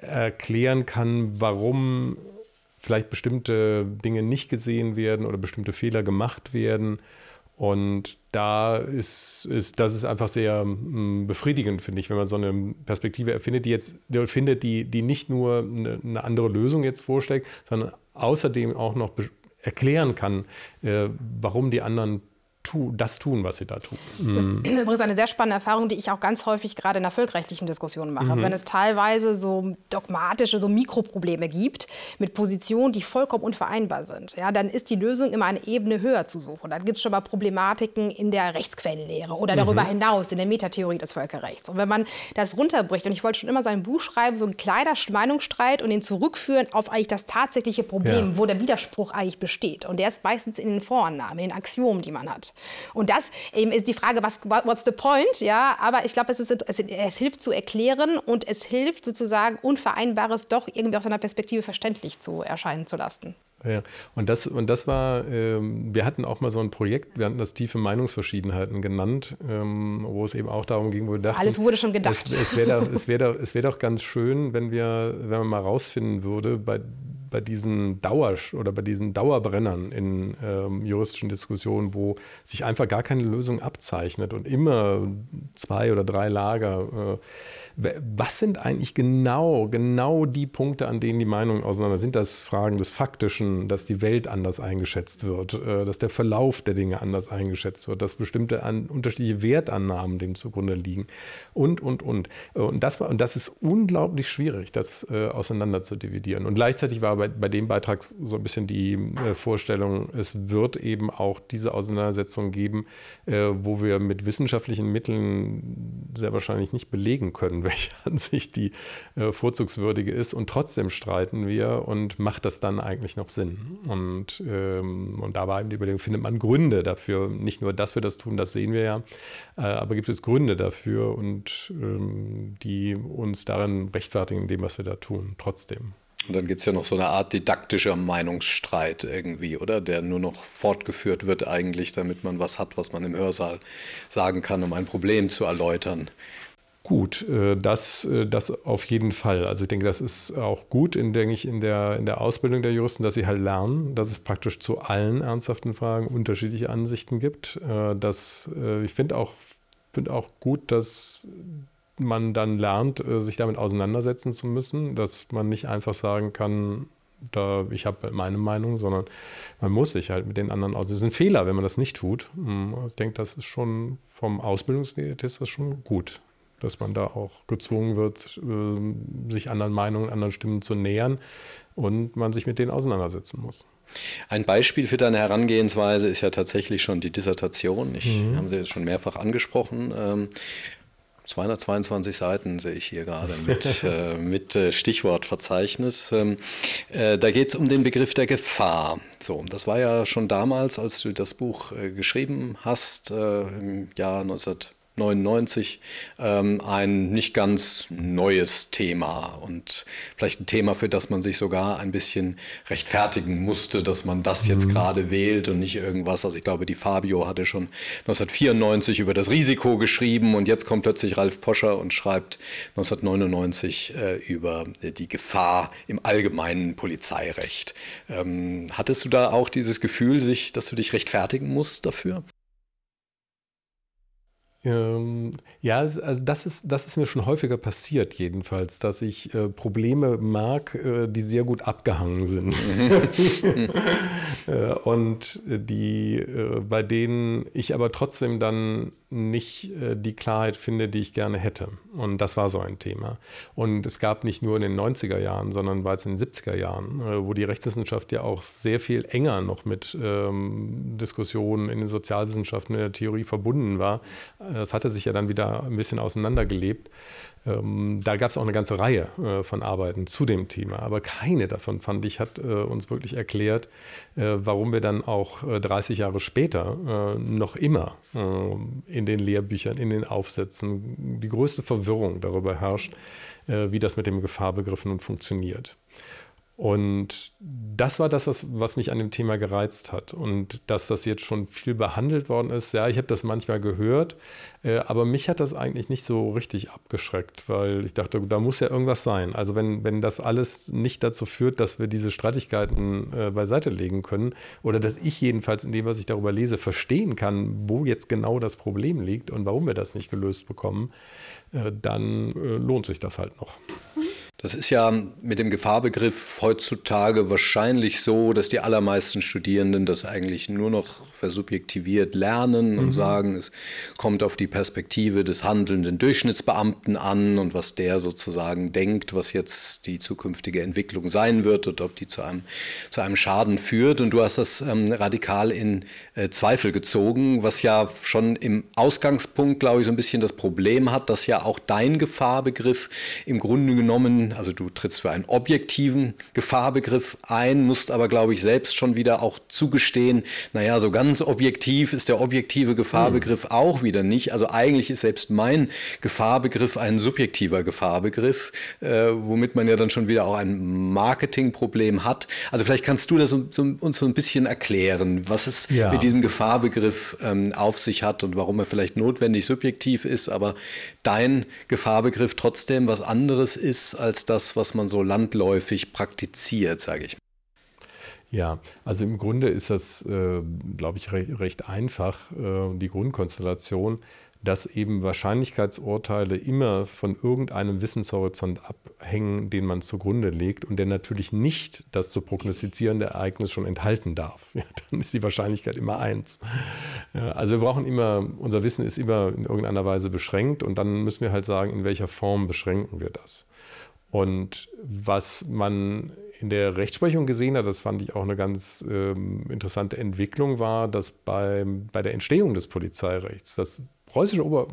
erklären kann, warum vielleicht bestimmte Dinge nicht gesehen werden oder bestimmte Fehler gemacht werden. Und da ist, ist das ist einfach sehr mm, befriedigend, finde ich, wenn man so eine Perspektive erfindet, die jetzt findet, die, die nicht nur eine, eine andere Lösung jetzt vorschlägt, sondern außerdem auch noch erklären kann, äh, warum die anderen tu, das tun, was sie da tun. Das ist übrigens eine sehr spannende Erfahrung, die ich auch ganz häufig gerade in der völkerrechtlichen Diskussion mache. Mhm. Wenn es teilweise so dogmatische, so Mikroprobleme gibt mit Positionen, die vollkommen unvereinbar sind, ja, dann ist die Lösung immer eine Ebene höher zu suchen. Dann gibt es schon mal Problematiken in der Rechtsquellenlehre oder darüber mhm. hinaus in der Metatheorie des Völkerrechts. Und wenn man das runterbricht, und ich wollte schon immer so ein Buch schreiben, so ein kleiner Meinungsstreit und den zurückführen auf eigentlich das tatsächliche Problem, ja. wo der Widerspruch eigentlich besteht. Und der ist meistens in den Vorannahmen, in den Axiomen, die man hat. Und das eben ist die Frage, was, what's the point? Ja, aber ich glaube, es, es, es hilft zu erklären und es hilft sozusagen Unvereinbares doch irgendwie aus seiner Perspektive verständlich zu erscheinen zu lassen. Ja, und das, und das war, ähm, wir hatten auch mal so ein Projekt, wir hatten das tiefe Meinungsverschiedenheiten genannt, ähm, wo es eben auch darum ging, wo wir dachten, alles wurde schon gedacht. Es, es wäre doch, wär doch, wär doch *laughs* ganz schön, wenn wir, wenn man mal rausfinden würde, bei bei diesen Dauer oder bei diesen Dauerbrennern in ähm, juristischen Diskussionen, wo sich einfach gar keine Lösung abzeichnet und immer zwei oder drei Lager äh, was sind eigentlich genau, genau die Punkte, an denen die Meinungen auseinander sind? Das Fragen des Faktischen, dass die Welt anders eingeschätzt wird, äh, dass der Verlauf der Dinge anders eingeschätzt wird, dass bestimmte an, unterschiedliche Wertannahmen dem zugrunde liegen und, und, und. Äh, und das, war, und das ist unglaublich schwierig, das äh, auseinander zu dividieren. Und gleichzeitig war bei, bei dem Beitrag so ein bisschen die äh, Vorstellung, es wird eben auch diese Auseinandersetzung geben, äh, wo wir mit wissenschaftlichen Mitteln sehr wahrscheinlich nicht belegen können, welche *laughs* Ansicht die äh, vorzugswürdige ist. Und trotzdem streiten wir und macht das dann eigentlich noch Sinn? Und, ähm, und da war eben die Überlegung, findet man Gründe dafür? Nicht nur, dass wir das tun, das sehen wir ja, äh, aber gibt es Gründe dafür und ähm, die uns darin rechtfertigen, dem, was wir da tun, trotzdem. Und dann gibt es ja noch so eine Art didaktischer Meinungsstreit irgendwie, oder? Der nur noch fortgeführt wird eigentlich, damit man was hat, was man im Hörsaal sagen kann, um ein Problem zu erläutern. Gut, äh, das, äh, das auf jeden Fall. Also ich denke, das ist auch gut, in, denke ich, in der, in der Ausbildung der Juristen, dass sie halt lernen, dass es praktisch zu allen ernsthaften Fragen unterschiedliche Ansichten gibt. Äh, dass, ich finde auch, find auch gut, dass man dann lernt, sich damit auseinandersetzen zu müssen, dass man nicht einfach sagen kann, da, ich habe meine Meinung, sondern man muss sich halt mit den anderen aus. Es ist ein Fehler, wenn man das nicht tut. Hm, ich denke, das ist schon vom Ausbildungswert ist das schon gut dass man da auch gezwungen wird, äh, sich anderen Meinungen, anderen Stimmen zu nähern und man sich mit denen auseinandersetzen muss. Ein Beispiel für deine Herangehensweise ist ja tatsächlich schon die Dissertation. Ich mhm. haben Sie jetzt schon mehrfach angesprochen. 222 ähm, Seiten sehe ich hier gerade mit, *laughs* äh, mit äh, Stichwortverzeichnis. Ähm, da geht es um den Begriff der Gefahr. So, das war ja schon damals, als du das Buch geschrieben hast, im Jahr 19 99 ähm, ein nicht ganz neues Thema und vielleicht ein Thema, für das man sich sogar ein bisschen rechtfertigen musste, dass man das jetzt mhm. gerade wählt und nicht irgendwas. Also ich glaube, die Fabio hatte schon 1994 über das Risiko geschrieben und jetzt kommt plötzlich Ralf Poscher und schreibt 1999 äh, über die Gefahr im allgemeinen Polizeirecht. Ähm, hattest du da auch dieses Gefühl, sich, dass du dich rechtfertigen musst dafür? Ähm, ja, also das ist, das ist mir schon häufiger passiert, jedenfalls, dass ich äh, Probleme mag, äh, die sehr gut abgehangen sind. *laughs* äh, und die, äh, bei denen ich aber trotzdem dann nicht äh, die Klarheit finde, die ich gerne hätte. Und das war so ein Thema. Und es gab nicht nur in den 90er Jahren, sondern bereits in den 70er Jahren, äh, wo die Rechtswissenschaft ja auch sehr viel enger noch mit ähm, Diskussionen in den Sozialwissenschaften, in der Theorie verbunden war. Das hatte sich ja dann wieder ein bisschen auseinandergelebt. Ähm, da gab es auch eine ganze Reihe äh, von Arbeiten zu dem Thema, aber keine davon, fand ich, hat äh, uns wirklich erklärt, äh, warum wir dann auch 30 äh, Jahre später äh, noch immer äh, in den Lehrbüchern, in den Aufsätzen die größte Verwirrung darüber herrscht, wie das mit dem Gefahrbegriff nun funktioniert. Und das war das, was, was mich an dem Thema gereizt hat. Und dass das jetzt schon viel behandelt worden ist, ja, ich habe das manchmal gehört, äh, aber mich hat das eigentlich nicht so richtig abgeschreckt, weil ich dachte, da muss ja irgendwas sein. Also wenn, wenn das alles nicht dazu führt, dass wir diese Streitigkeiten äh, beiseite legen können oder dass ich jedenfalls in dem, was ich darüber lese, verstehen kann, wo jetzt genau das Problem liegt und warum wir das nicht gelöst bekommen, äh, dann äh, lohnt sich das halt noch. Das ist ja mit dem Gefahrbegriff heutzutage wahrscheinlich so, dass die allermeisten Studierenden das eigentlich nur noch versubjektiviert lernen und mhm. sagen, es kommt auf die Perspektive des handelnden Durchschnittsbeamten an und was der sozusagen denkt, was jetzt die zukünftige Entwicklung sein wird und ob die zu einem, zu einem Schaden führt. Und du hast das ähm, radikal in äh, Zweifel gezogen, was ja schon im Ausgangspunkt, glaube ich, so ein bisschen das Problem hat, dass ja auch dein Gefahrbegriff im Grunde genommen also du trittst für einen objektiven Gefahrbegriff ein, musst aber, glaube ich, selbst schon wieder auch zugestehen, naja, so ganz objektiv ist der objektive Gefahrbegriff mhm. auch wieder nicht. Also eigentlich ist selbst mein Gefahrbegriff ein subjektiver Gefahrbegriff, äh, womit man ja dann schon wieder auch ein Marketingproblem hat. Also vielleicht kannst du das so, so, uns so ein bisschen erklären, was es ja. mit diesem Gefahrbegriff ähm, auf sich hat und warum er vielleicht notwendig subjektiv ist, aber dein Gefahrbegriff trotzdem was anderes ist als das, was man so landläufig praktiziert, sage ich. Ja, also im Grunde ist das, äh, glaube ich, recht, recht einfach, äh, die Grundkonstellation, dass eben Wahrscheinlichkeitsurteile immer von irgendeinem Wissenshorizont abhängen, den man zugrunde legt und der natürlich nicht das zu prognostizierende Ereignis schon enthalten darf. *laughs* Ja, dann ist die Wahrscheinlichkeit immer eins. Ja, also wir brauchen immer, unser Wissen ist immer in irgendeiner Weise beschränkt und dann müssen wir halt sagen, in welcher Form beschränken wir das. Und was man in der Rechtsprechung gesehen hat, das fand ich auch eine ganz ähm, interessante Entwicklung, war, dass bei, bei der Entstehung des Polizeirechts das preußische, Ober,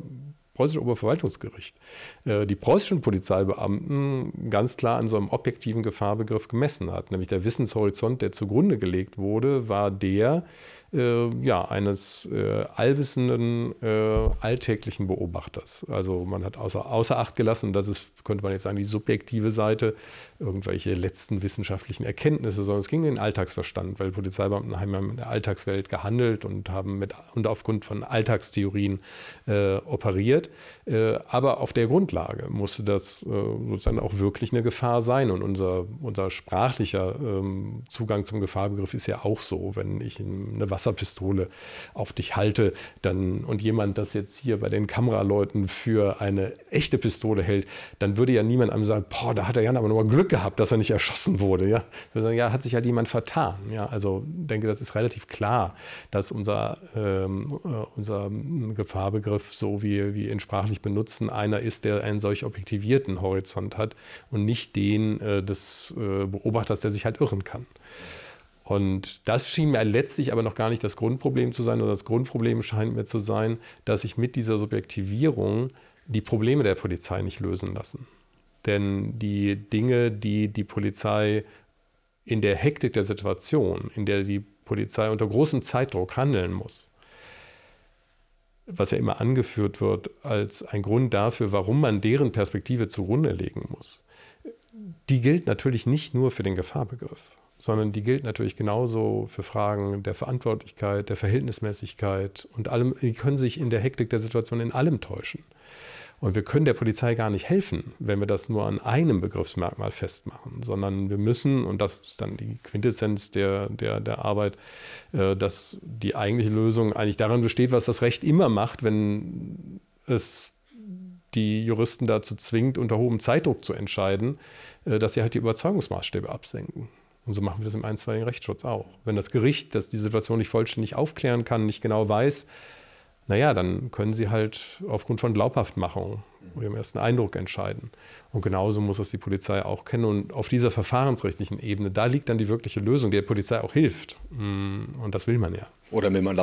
preußische Oberverwaltungsgericht äh, die preußischen Polizeibeamten ganz klar an so einem objektiven Gefahrbegriff gemessen hat. Nämlich der Wissenshorizont, der zugrunde gelegt wurde, war der, äh, ja, eines äh, allwissenden, äh, alltäglichen Beobachters. Also man hat außer, außer Acht gelassen, das ist, könnte man jetzt sagen, die subjektive Seite, irgendwelche letzten wissenschaftlichen Erkenntnisse, sondern es ging um den Alltagsverstand, weil Polizeibeamten haben ja in der Alltagswelt gehandelt und haben mit und aufgrund von Alltagstheorien äh, operiert. Äh, aber auf der Grundlage musste das äh, sozusagen auch wirklich eine Gefahr sein. Und unser, unser sprachlicher ähm, Zugang zum Gefahrbegriff ist ja auch so, wenn ich eine Wasserpistole auf dich halte dann, und jemand das jetzt hier bei den Kameraleuten für eine echte Pistole hält, dann würde ja niemand einem sagen, boah, da hat der Jan aber nur Glück gehabt, dass er nicht erschossen wurde. Ja, ja, hat sich halt jemand vertan. Ja, also denke, das ist relativ klar, dass unser, ähm, äh, unser Gefahrbegriff, so wie wir ihn sprachlich benutzen, einer ist, der einen solch objektivierten Horizont hat und nicht den äh, des äh, Beobachters, der sich halt irren kann. Und das schien mir letztlich aber noch gar nicht das Grundproblem zu sein, sondern das Grundproblem scheint mir zu sein, dass sich mit dieser Subjektivierung die Probleme der Polizei nicht lösen lassen. Denn die Dinge, die die Polizei in der Hektik der Situation, in der die Polizei unter großem Zeitdruck handeln muss, was ja immer angeführt wird als ein Grund dafür, warum man deren Perspektive zugrunde legen muss, die gilt natürlich nicht nur für den Gefahrbegriff, sondern die gilt natürlich genauso für Fragen der Verantwortlichkeit, der Verhältnismäßigkeit und allem. Die können sich in der Hektik der Situation in allem täuschen. Und wir können der Polizei gar nicht helfen, wenn wir das nur an einem Begriffsmerkmal festmachen, sondern wir müssen, und das ist dann die Quintessenz der, der, der Arbeit, äh, dass die eigentliche Lösung eigentlich darin besteht, was das Recht immer macht, wenn es die Juristen dazu zwingt, unter hohem Zeitdruck zu entscheiden, äh, dass sie halt die Überzeugungsmaßstäbe absenken. Und so machen wir das im einstweiligen Rechtsschutz auch. Wenn das Gericht, das die Situation nicht vollständig aufklären kann, nicht genau weiß, naja, dann können sie halt aufgrund von Glaubhaftmachung oder ihrem ersten Eindruck entscheiden. Und genauso muss es die Polizei auch kennen. Und auf dieser verfahrensrechtlichen Ebene, da liegt dann die wirkliche Lösung, die der Polizei auch hilft. Mm, und das will man ja. Oder mit einem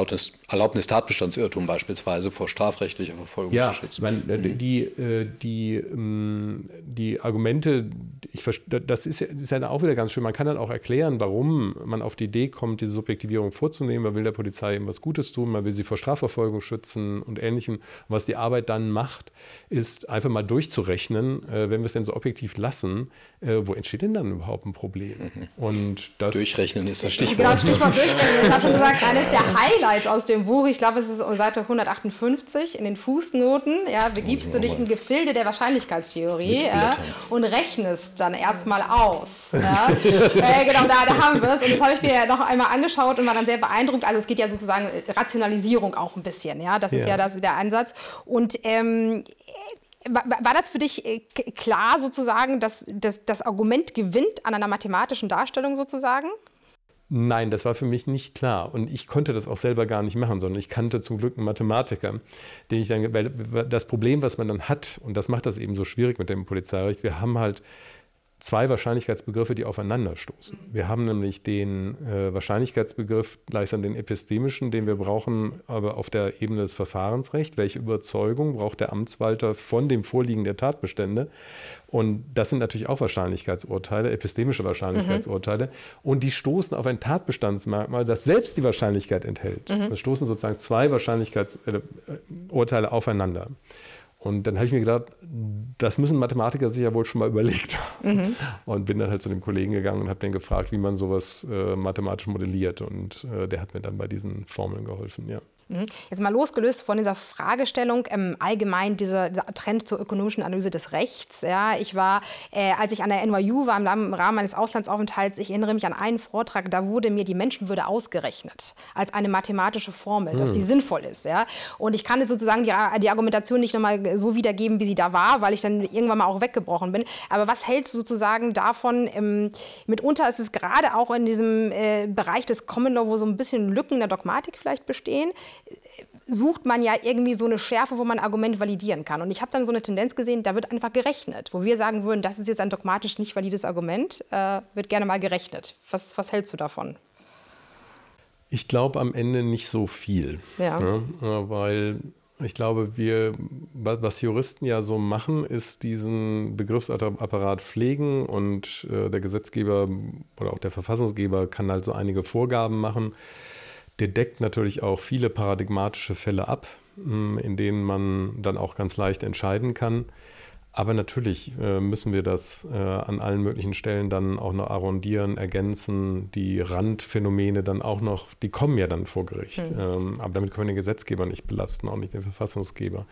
Erlaubnis-Tatbestandsirrtum beispielsweise vor strafrechtlicher Verfolgung ja, zu schützen. Man, äh, mhm. die, äh, die, ähm, die Argumente, ich, das ist, ist ja auch wieder ganz schön. Man kann dann auch erklären, warum man auf die Idee kommt, diese Subjektivierung vorzunehmen. Man will der Polizei eben was Gutes tun, man will sie vor Strafverfolgung schützen und Ähnlichem. Und was die Arbeit dann macht, ist einfach mal durchzurechnen, äh, wenn wir es denn so objektiv lassen, wo entsteht denn dann überhaupt ein Problem? Mhm. Und das, Durchrechnen ist das Stichwort. Genau, Stichwort *laughs* Durchrechnen. Ich habe schon gesagt, eines der Highlights aus dem Buch, ich glaube, es ist Seite 158 in den Fußnoten, ja, begibst du dich in Gefilde der Wahrscheinlichkeitstheorie ja, und rechnest dann erstmal aus. Ja. *laughs* äh, genau, da, da haben wir es. Und das habe ich mir noch einmal angeschaut und war dann sehr beeindruckt. Also es geht ja sozusagen Rationalisierung auch ein bisschen, ja. Das ist ja, ja das, der Ansatz. Und ähm, war das für dich äh, klar sozusagen, dass, dass das Argument gewinnt an einer mathematischen Darstellung sozusagen? Nein, das war für mich nicht klar. Und ich konnte das auch selber gar nicht machen, sondern ich kannte zum Glück einen Mathematiker, den ich dann, weil das Problem, was man dann hat, und das macht das eben so schwierig mit dem Polizeirecht, wir haben halt zwei Wahrscheinlichkeitsbegriffe, die aufeinanderstoßen. Wir haben nämlich den äh, Wahrscheinlichkeitsbegriff gleichsam den epistemischen, den wir brauchen, aber auf der Ebene des Verfahrensrechts. Welche Überzeugung braucht der Amtswalter von dem Vorliegen der Tatbestände? Und das sind natürlich auch Wahrscheinlichkeitsurteile, epistemische Wahrscheinlichkeitsurteile. Mhm. Und die stoßen auf ein Tatbestandsmerkmal, das selbst die Wahrscheinlichkeit enthält. Mhm. Es stoßen sozusagen zwei Wahrscheinlichkeitsurteile aufeinander. Und dann habe ich mir gedacht, das müssen Mathematiker sich ja wohl schon mal überlegt haben. Mhm. Und bin dann halt zu dem Kollegen gegangen und habe den gefragt, wie man sowas äh, mathematisch modelliert. Und äh, der hat mir dann bei diesen Formeln geholfen, ja. Mhm. Jetzt mal losgelöst von dieser Fragestellung, ähm, allgemein dieser, dieser, Trend zur ökonomischen Analyse des Rechts. Ja, ich war, äh, als ich an der NYU war, im Rahmen meines Auslandsaufenthalts, ich erinnere mich an einen Vortrag, da wurde mir die Menschenwürde ausgerechnet als eine mathematische Formel, dass die hm. sinnvoll ist. Ja? Und ich kann jetzt sozusagen die, die Argumentation nicht nochmal so wiedergeben, wie sie da war, weil ich dann irgendwann mal auch weggebrochen bin. Aber was hältst du sozusagen davon? Ähm, mitunter ist es gerade auch in diesem äh, Bereich des Common Law, wo so ein bisschen Lücken der Dogmatik vielleicht bestehen, sucht man ja irgendwie so eine Schärfe, wo man ein Argument validieren kann. Und ich habe dann so eine Tendenz gesehen, da wird einfach gerechnet. Wo wir sagen würden, das ist jetzt ein dogmatisch nicht valides Argument, äh, wird gerne mal gerechnet. Was, was hältst du davon? Ich glaube am Ende nicht so viel. Ja. Ne? Weil ich glaube, wir, was Juristen ja so machen, ist diesen Begriffsapparat pflegen und äh, der Gesetzgeber oder auch der Verfassungsgeber kann halt so einige Vorgaben machen der deckt natürlich auch viele paradigmatische Fälle ab, mm, in denen man dann auch ganz leicht entscheiden kann. Aber natürlich äh, müssen wir das äh, an allen möglichen Stellen dann auch noch arrondieren, ergänzen, die Randphänomene dann auch noch, die kommen ja dann vor Gericht. Mhm. Ähm, aber damit können wir den Gesetzgeber nicht belasten, auch nicht den Verfassungsgeber.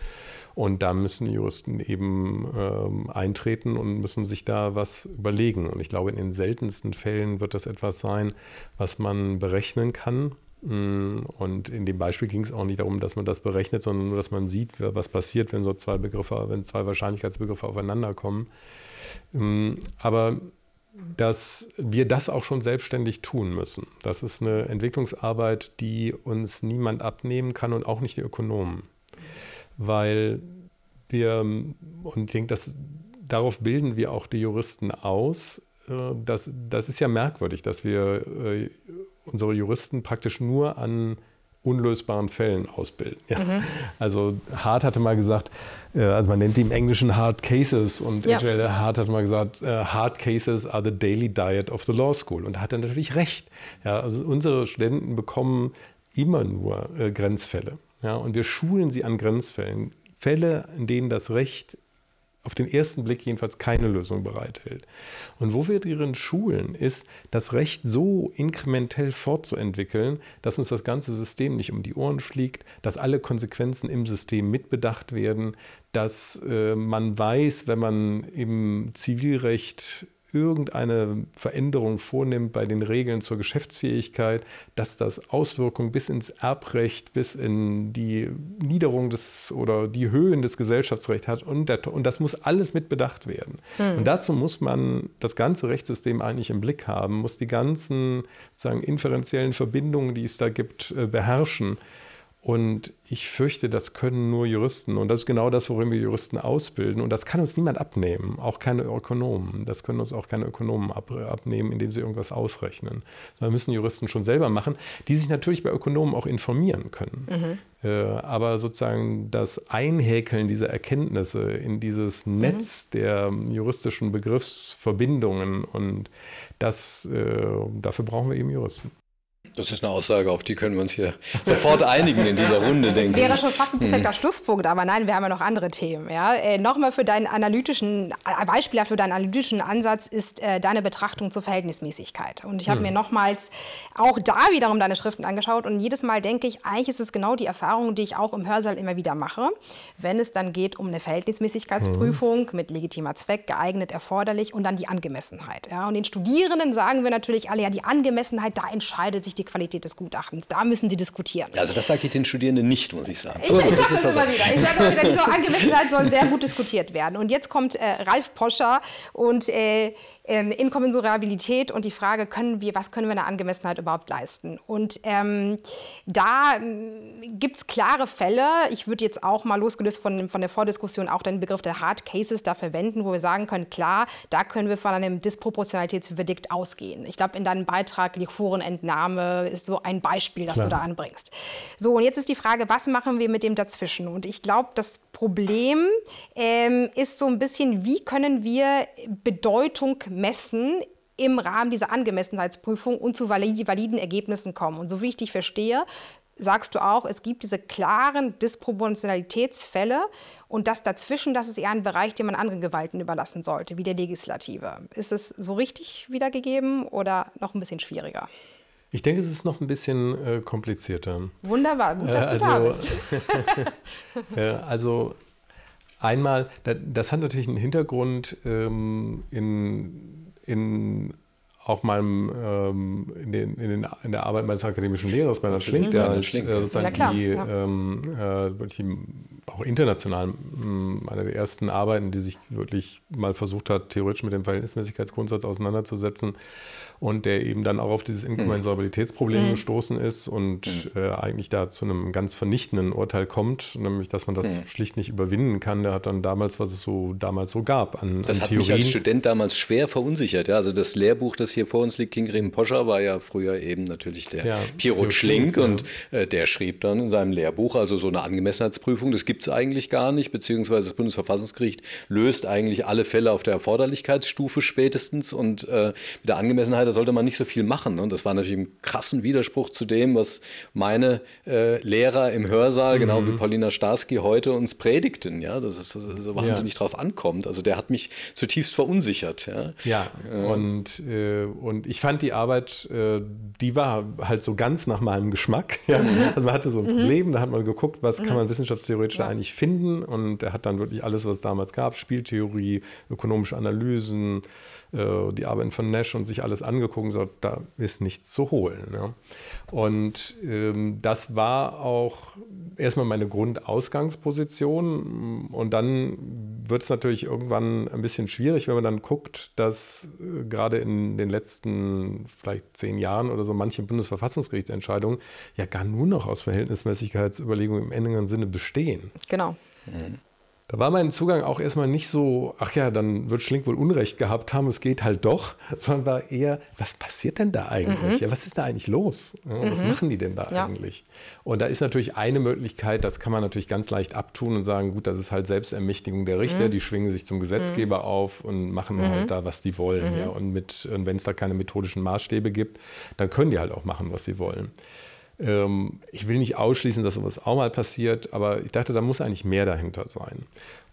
Und da müssen Juristen eben ähm, eintreten und müssen sich da was überlegen. Und ich glaube, in den seltensten Fällen wird das etwas sein, was man berechnen kann und in dem Beispiel ging es auch nicht darum, dass man das berechnet, sondern nur, dass man sieht, was passiert, wenn so zwei Begriffe, wenn zwei Wahrscheinlichkeitsbegriffe aufeinander kommen. Mm, aber dass wir das auch schon selbstständig tun müssen. Das ist eine Entwicklungsarbeit, die uns niemand abnehmen kann und auch nicht die Ökonomen. Weil wir, und ich denke, dass darauf bilden wir auch die Juristen aus. Äh, das, das ist ja merkwürdig, dass wir äh, unsere Juristen praktisch nur an unlösbaren Fällen ausbilden. Ja. Mhm. Also Hart hatte mal gesagt, äh, also man nennt die im Englischen Hard Cases und ja. Hart hat mal gesagt, äh, Hard Cases are the daily diet of the law school. Und da hat er natürlich recht. Ja, also unsere Studenten bekommen immer nur äh, Grenzfälle. Ja, und wir schulen sie an Grenzfällen. Fälle, in denen das Recht auf den ersten Blick jedenfalls keine Lösung bereithält. Und wo wir darin schulen, ist, das Recht so inkrementell fortzuentwickeln, dass uns das ganze System nicht um die Ohren fliegt, dass alle Konsequenzen im System mitbedacht werden, dass äh, man weiß, wenn man im Zivilrecht irgendeine Veränderung vornimmt bei den Regeln zur Geschäftsfähigkeit, dass das Auswirkungen bis ins Erbrecht, bis in die Niederung des oder die Höhen des Gesellschaftsrechts hat und, der, und das muss alles mit bedacht werden. Hm. Und dazu muss man das ganze Rechtssystem eigentlich im Blick haben, muss die ganzen sozusagen inferenziellen Verbindungen, die es da gibt, äh, beherrschen. Und ich fürchte, das können nur Juristen. Und das ist genau das, worin wir Juristen ausbilden. Und das kann uns niemand abnehmen, auch keine Ökonomen. Das können uns auch keine Ökonomen ab, abnehmen, indem sie irgendwas ausrechnen. Sondern müssen Juristen schon selber machen, die sich natürlich bei Ökonomen auch informieren können. Mhm. Äh, aber sozusagen das Einhäkeln dieser Erkenntnisse in dieses mhm. Netz mhm. der juristischen Begriffsverbindungen und das, äh, dafür brauchen wir eben Juristen. Das ist eine Aussage, auf die können wir uns hier sofort einigen in dieser Runde, das denke ich. Das wäre schon fast ein perfekter hm. Schlusspunkt, aber nein, wir haben ja noch andere Themen. Ja? Äh, Nochmal für deinen analytischen, äh, Beispiel für deinen analytischen Ansatz ist äh, deine Betrachtung zur Verhältnismäßigkeit. Und ich habe hm. mir nochmals auch da wiederum deine Schriften angeschaut und jedes Mal denke ich, eigentlich ist es genau die Erfahrung, die ich auch im Hörsaal immer wieder mache, wenn es dann geht um eine Verhältnismäßigkeitsprüfung hm. mit legitimer Zweck, geeignet, erforderlich und dann die Angemessenheit. Ja? Und den Studierenden sagen wir natürlich alle, ja, die Angemessenheit, da entscheidet sich die die Qualität des Gutachtens. Da müssen Sie diskutieren. Also das sage ich den Studierenden nicht, muss ich sagen. Ich, ich sage das, das immer wieder. Ich sage immer wieder, diese Angemessenheit soll sehr gut diskutiert werden. Und jetzt kommt äh, Ralf Poscher und äh, ähm, Inkommensurabilität und die Frage, können wir, was können wir in der Angemessenheit überhaupt leisten? Und ähm, da ähm, gibt es klare Fälle. Ich würde jetzt auch mal losgelöst von, von der Vordiskussion auch den Begriff der Hard Cases da verwenden, wo wir sagen können, klar, da können wir von einem Disproportionalitätsverdikt ausgehen. Ich glaube, in deinem Beitrag Liquorenentnahme ist so ein Beispiel, das klar. du da anbringst. So, und jetzt ist die Frage, was machen wir mit dem dazwischen? Und ich glaube, das Problem ähm, ist so ein bisschen, wie können wir Bedeutung messen im Rahmen dieser Angemessenheitsprüfung und zu validen Ergebnissen kommen. Und so wie ich dich verstehe, sagst du auch, es gibt diese klaren Disproportionalitätsfälle und das dazwischen, das ist eher ein Bereich, den man anderen Gewalten überlassen sollte, wie der Legislative. Ist es so richtig wiedergegeben oder noch ein bisschen schwieriger? Ich denke, es ist noch ein bisschen äh, komplizierter. Wunderbar, gut, dass äh, also, du da bist. *laughs* äh, also einmal, das hat natürlich einen Hintergrund ähm, in, in auch meinem, ähm, in, den, in, den, in, der Arbeit meines akademischen Lehrers, Bernhard Schlink, der Schlink. Äh, sozusagen ja, die, ja. ähm, äh, wirklich auch international mh, eine der ersten Arbeiten, die sich wirklich mal versucht hat, theoretisch mit dem Verhältnismäßigkeitsgrundsatz auseinanderzusetzen und der eben dann auch auf dieses Inkommensurabilitätsproblem mhm. gestoßen ist und mhm. äh, eigentlich da zu einem ganz vernichtenden Urteil kommt, nämlich dass man das mhm. schlicht nicht überwinden kann. Der hat dann damals, was es so damals so gab, an, das an hat Theorien. mich als Student damals schwer verunsichert. Ja? Also das Lehrbuch, das hier vor uns liegt, King Riem Poscher, war ja früher eben natürlich der ja, Pirot Schlink ja. und äh, der schrieb dann in seinem Lehrbuch, also so eine Angemessenheitsprüfung, das gibt es eigentlich gar nicht, beziehungsweise das Bundesverfassungsgericht löst eigentlich alle Fälle auf der Erforderlichkeitsstufe spätestens und äh, mit der Angemessenheit da sollte man nicht so viel machen. Und das war natürlich ein krassen Widerspruch zu dem, was meine äh, Lehrer im Hörsaal, genau mhm. genau wie Paulina Starsky, heute uns predigten, ja, dass es so wahnsinnig ja. drauf ankommt. Also der hat mich zutiefst verunsichert. Ja, ja. Äh, und, äh, und ich fand die Arbeit, äh, die war halt so ganz nach meinem Geschmack. *laughs* Ja? Mhm. Also man hatte so ein mhm. Problem, da hat man geguckt, was mhm. kann man wissenschaftstheoretisch ja. eigentlich finden. Und er hat dann wirklich alles, was es damals gab, Spieltheorie, ökonomische Analysen, äh, die Arbeiten von Nash und sich alles angeguckt und gesagt, da ist nichts zu holen. Ja. Und ähm, das war auch erstmal meine Grundausgangsposition. Und dann wird es natürlich irgendwann ein bisschen schwierig, wenn man dann guckt, dass äh, gerade in den letzten vielleicht zehn Jahren oder so manche Bundesverfassungsgerichtsentscheidungen ja gar nur noch aus Verhältnismäßigkeitsüberlegungen im engeren Sinne bestehen. Genau. Mhm. Da war mein Zugang auch erstmal nicht so, ach ja, dann wird Schlink wohl Unrecht gehabt haben, es geht halt doch, sondern war eher, was passiert denn da eigentlich? Mhm. Ja, was ist da eigentlich los? Ja, mhm. Was machen die denn da ja. eigentlich? Und da ist natürlich eine Möglichkeit, das kann man natürlich ganz leicht abtun und sagen, gut, das ist halt Selbstermächtigung der Richter, mhm. die schwingen sich zum Gesetzgeber mhm. auf und machen mhm. halt da, was die wollen. Ja, und, und wenn es da keine methodischen Maßstäbe gibt, dann können die halt auch machen, was sie wollen. Ähm, ich will nicht ausschließen, dass sowas auch mal passiert, aber ich dachte, da muss eigentlich mehr dahinter sein.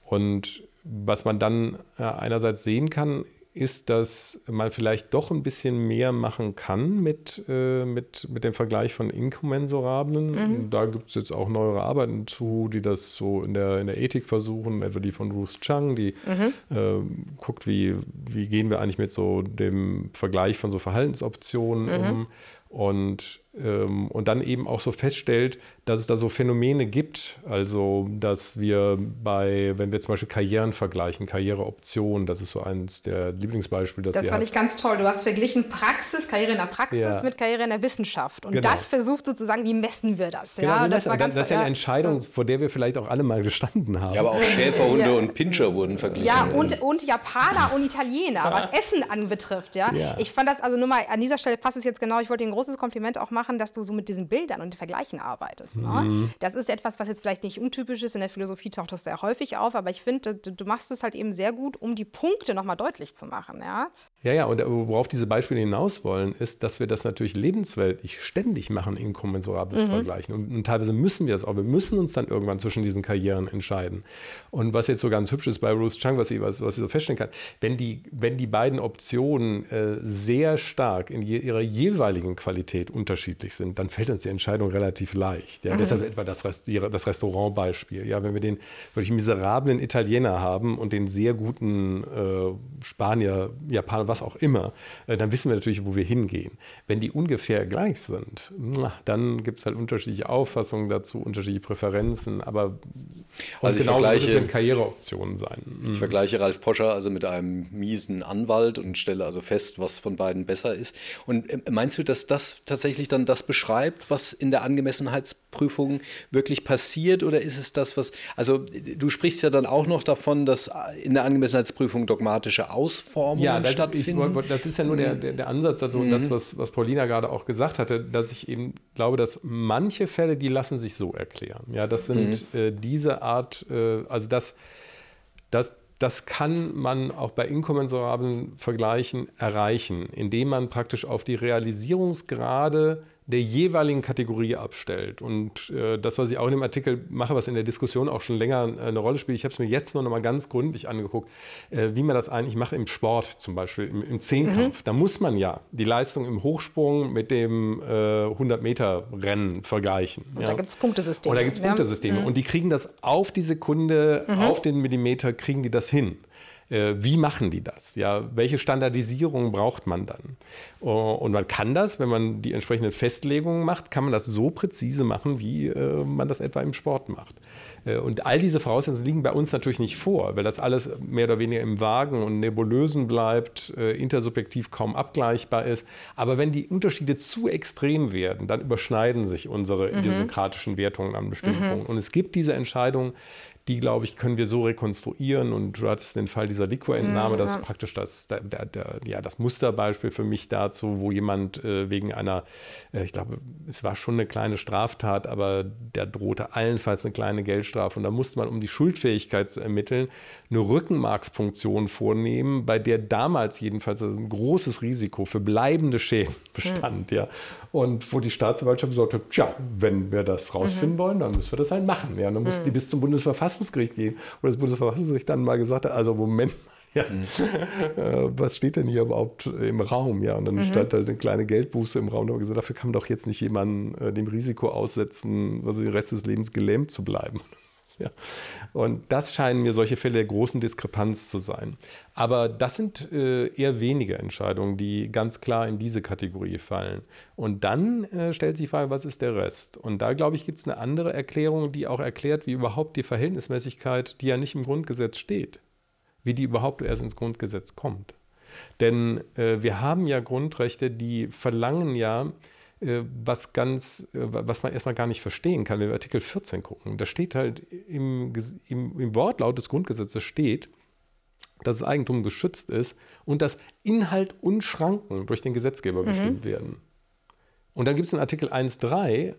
Und was man dann äh, einerseits sehen kann, ist, dass man vielleicht doch ein bisschen mehr machen kann mit, äh, mit, mit dem Vergleich von Inkommensurablen. Mhm. Da gibt es jetzt auch neuere Arbeiten zu, die das so in der, in der Ethik versuchen, etwa die von Ruth Chang, die mhm. äh, guckt, wie, wie gehen wir eigentlich mit so dem Vergleich von so Verhaltensoptionen mhm. um und, und dann eben auch so feststellt, dass es da so Phänomene gibt. Also, dass wir bei, wenn wir zum Beispiel Karrieren vergleichen, Karriereoptionen, das ist so eins der Lieblingsbeispiele. Das fand hat. ich ganz toll. Du hast verglichen Praxis, Karriere in der Praxis ja. mit Karriere in der Wissenschaft. Und genau. das versucht sozusagen, wie messen wir das? Genau, ja, das, war ganz, das ist ja eine Entscheidung, vor der wir vielleicht auch alle mal gestanden haben. Ja, aber auch Schäferhunde ja. und Pinscher wurden verglichen. Ja, und, und Japaner und Italiener, was *laughs* Essen anbetrifft. Ja? ja? Ich fand das also nur mal, an dieser Stelle passt es jetzt genau, ich wollte dir ein großes Kompliment auch machen, dass du so mit diesen Bildern und Vergleichen arbeitest. Ne? Mhm. Das ist etwas, was jetzt vielleicht nicht untypisch ist. In der Philosophie taucht das sehr häufig auf, aber ich finde, du, du, machst es halt eben sehr gut, um die Punkte nochmal deutlich zu machen. Ja, ja, ja und worauf diese Beispiele hinaus wollen, ist, dass wir das natürlich lebensweltlich ständig machen, inkommensurables mhm. Vergleichen. Und, und, teilweise müssen wir das auch. Wir müssen uns dann irgendwann zwischen diesen Karrieren entscheiden. Und was jetzt so ganz hübsch ist bei Ruth Chang, was sie, was, was sie so feststellen kann, wenn die, wenn die beiden Optionen äh, sehr stark in je, ihrer jeweiligen Qualität unterschiedlich sind, dann fällt uns die Entscheidung relativ leicht. Ja? Mhm. Deshalb etwa das, das Restaurantbeispiel. Ja? Wenn wir den wirklich miserablen Italiener haben und den sehr guten äh, Spanier, Japaner, was auch immer, äh, dann wissen wir natürlich, wo wir hingehen. Wenn die ungefähr gleich sind, dann gibt es halt unterschiedliche Auffassungen dazu, unterschiedliche Präferenzen, aber also genau wird es mit Karriereoptionen sein. Mhm. Ich vergleiche Ralf Poscher also mit einem miesen Anwalt und stelle also fest, was von beiden besser ist. Und äh, meinst du, dass das tatsächlich dann das beschreibt, was in der Angemessenheitsprüfung wirklich passiert oder ist es das, was, also du sprichst ja dann auch noch davon, dass in der Angemessenheitsprüfung dogmatische Ausformungen ja, das, stattfinden. Ich, das ist ja nur der, der, der Ansatz, also mhm. das, was, was Paulina gerade auch gesagt hatte, dass ich eben glaube, dass manche Fälle, die lassen sich so erklären. Ja, das sind mhm. äh, diese Art, äh, also das, das, das kann man auch bei inkommensurablen Vergleichen erreichen, indem man praktisch auf die Realisierungsgrade der jeweiligen Kategorie abstellt. Und äh, das, was ich auch in dem Artikel mache, was in der Diskussion auch schon länger äh, eine Rolle spielt, ich habe es mir jetzt nur noch mal ganz gründlich angeguckt, äh, wie man das eigentlich macht im Sport zum Beispiel, im, im Zehnkampf. Mhm. Da muss man ja die Leistung im Hochsprung mit dem 100-Meter-Rennen äh, vergleichen. Und ja. da gibt es Punktesysteme. Und da gibt es Punktesysteme. Mhm. Und die kriegen das auf die Sekunde, mhm. auf den Millimeter, kriegen die das hin. Äh, wie machen die das? Ja, welche Standardisierung braucht man dann? Oh, und man kann das, wenn man die entsprechenden Festlegungen macht, kann man das so präzise machen, wie äh, man das etwa im Sport macht. Äh, und all diese Voraussetzungen liegen bei uns natürlich nicht vor, weil das alles mehr oder weniger im Vagen und Nebulösen bleibt, intersubjektiv kaum abgleichbar ist. Aber wenn die Unterschiede zu extrem werden, dann überschneiden sich unsere mhm. idiosynkratischen Wertungen an bestimmten mhm. Punkten. Und es gibt diese Entscheidung, die, glaube ich, können wir so rekonstruieren. Und du hattest den Fall dieser Liquor-Entnahme, das ist praktisch das, der, der, der, ja, das Musterbeispiel für mich dazu, wo jemand äh, wegen einer, äh, ich glaube, es war schon eine kleine Straftat, aber der drohte allenfalls eine kleine Geldstrafe. Und da musste man, um die Schuldfähigkeit zu ermitteln, eine Rückenmarkspunktion vornehmen, bei der damals jedenfalls ein großes Risiko für bleibende Schäden *laughs* bestand. Mhm. Ja. Und wo die Staatsanwaltschaft gesagt hat, tja, wenn wir das rausfinden mhm. wollen, dann müssen wir das halt machen. Ja. Dann mussten mhm. die bis zum Bundesverfassungsgericht gehen. Und das Bundesverfassungsgericht dann mal gesagt hat, also Moment ja. Mhm. *laughs* Äh, was steht denn hier überhaupt im Raum? Ja, und dann mhm. stand halt eine kleine Geldbuße im Raum. Da haben wir gesagt, dafür kann man doch jetzt nicht jemanden äh, dem Risiko aussetzen, also den Rest des Lebens gelähmt zu bleiben. *laughs* Ja. Und das scheinen mir solche Fälle der großen Diskrepanz zu sein. Aber das sind äh, eher wenige Entscheidungen, die ganz klar in diese Kategorie fallen. Und dann äh, stellt sich die Frage, was ist der Rest? Und da, glaube ich, gibt es eine andere Erklärung, die auch erklärt, wie überhaupt die Verhältnismäßigkeit, die ja nicht im Grundgesetz steht, wie die überhaupt erst ins Grundgesetz kommt. Denn äh, wir haben ja Grundrechte, die verlangen ja, was ganz, äh, was man erstmal gar nicht verstehen kann, wenn wir Artikel 14 gucken. Da steht halt im, im, im Wortlaut des Grundgesetzes steht, dass das Eigentum geschützt ist und dass Inhalt und Schranken durch den Gesetzgeber mhm. bestimmt werden. Und dann gibt es in Artikel 1.3,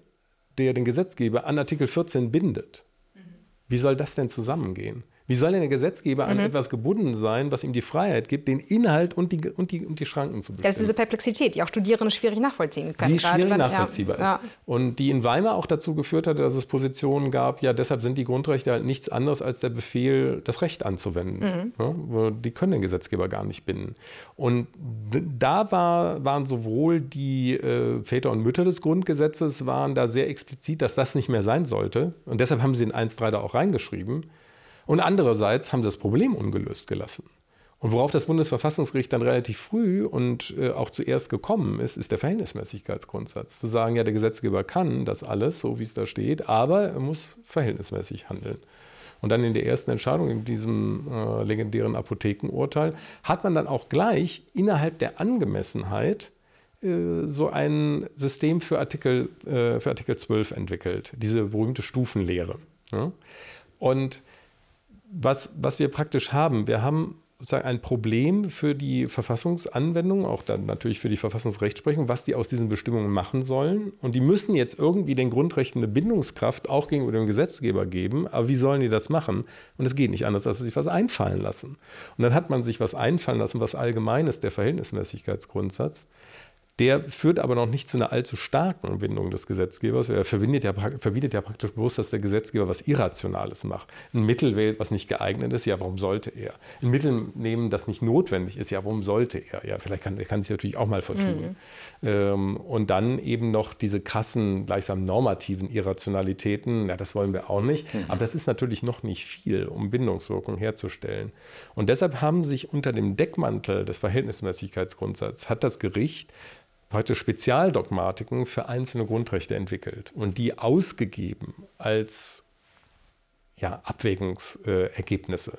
der den Gesetzgeber an Artikel 14 bindet. Mhm. Wie soll das denn zusammengehen? Wie soll denn der Gesetzgeber an etwas gebunden sein, was ihm die Freiheit gibt, den Inhalt und die, und die, und die Schranken zu bestimmen? Das ist diese Perplexität, die auch Studierende schwierig nachvollziehen können. Die schwierig wenn- nachvollziehbar ja, ist. Und die in Weimar auch dazu geführt hatte, dass es Positionen gab, ja, deshalb sind die Grundrechte halt nichts anderes als der Befehl, das Recht anzuwenden. Ja, wo- die können den Gesetzgeber gar nicht binden. Und da war, waren sowohl die äh, Väter und Mütter des Grundgesetzes waren da sehr explizit, dass das nicht mehr sein sollte. Und deshalb haben sie in 1.3 da auch reingeschrieben. Und andererseits haben sie das Problem ungelöst gelassen. Und worauf das Bundesverfassungsgericht dann relativ früh und äh, auch zuerst gekommen ist, ist der Verhältnismäßigkeitsgrundsatz. Zu sagen, ja, der Gesetzgeber kann das alles, so wie es da steht, aber er muss verhältnismäßig handeln. Und dann in der ersten Entscheidung, in diesem äh, legendären Apothekenurteil, hat man dann auch gleich innerhalb der Angemessenheit äh, so ein System für Artikel, äh, für Artikel 12 entwickelt, diese berühmte Stufenlehre. Ja? Und was, was wir praktisch haben, wir haben sozusagen ein Problem für die Verfassungsanwendung, auch dann natürlich für die Verfassungsrechtsprechung, was die aus diesen Bestimmungen machen sollen. Und die müssen jetzt irgendwie den Grundrechten eine Bindungskraft auch gegenüber dem Gesetzgeber geben. Aber wie sollen die das machen? Und es geht nicht anders, als dass sie sich was einfallen lassen. Und dann hat man sich was einfallen lassen, was allgemein ist, der Verhältnismäßigkeitsgrundsatz. Der führt aber noch nicht zu einer allzu starken Bindung des Gesetzgebers. Er verbindet ja, verbietet ja praktisch bewusst, dass der Gesetzgeber was Irrationales macht. Ein Mittel wählt, was nicht geeignet ist, ja, warum sollte er? Ein Mittel nehmen, das nicht notwendig ist, ja, warum sollte er? Ja, vielleicht kann er kann sich natürlich auch mal vertun. Ähm, und dann eben noch diese krassen, gleichsam normativen Irrationalitäten, ja, das wollen wir auch nicht. Aber das ist natürlich noch nicht viel, um Bindungswirkung herzustellen. Und deshalb haben sich unter dem Deckmantel des Verhältnismäßigkeitsgrundsatzes hat das Gericht praktisch Spezialdogmatiken für einzelne Grundrechte entwickelt und die ausgegeben als ja, Abwägungsergebnisse,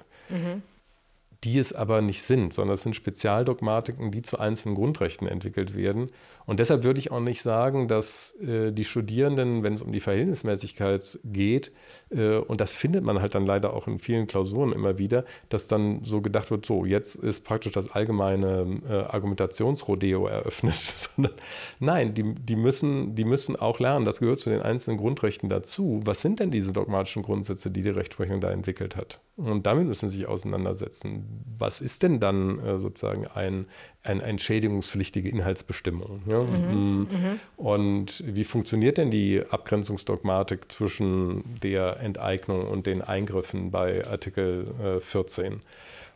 die es aber nicht sind, sondern es sind Spezialdogmatiken, die zu einzelnen Grundrechten entwickelt werden. Und deshalb würde ich auch nicht sagen, dass äh, die Studierenden, wenn es um die Verhältnismäßigkeit geht, äh, und das findet man halt dann leider auch in vielen Klausuren immer wieder, dass dann so gedacht wird, so, jetzt ist praktisch das allgemeine äh, Argumentationsrodeo eröffnet, *laughs* sondern nein, die, die, müssen, die müssen auch lernen, das gehört zu den einzelnen Grundrechten dazu. Was sind denn diese dogmatischen Grundsätze, die die Rechtsprechung da entwickelt hat? Und damit müssen sie sich auseinandersetzen. Was ist denn dann äh, sozusagen ein, ein, eine schädigungspflichtige Inhaltsbestimmung? Ja? Mm. Und wie funktioniert denn die Abgrenzungsdogmatik zwischen der Enteignung und den Eingriffen bei Artikel äh, 14?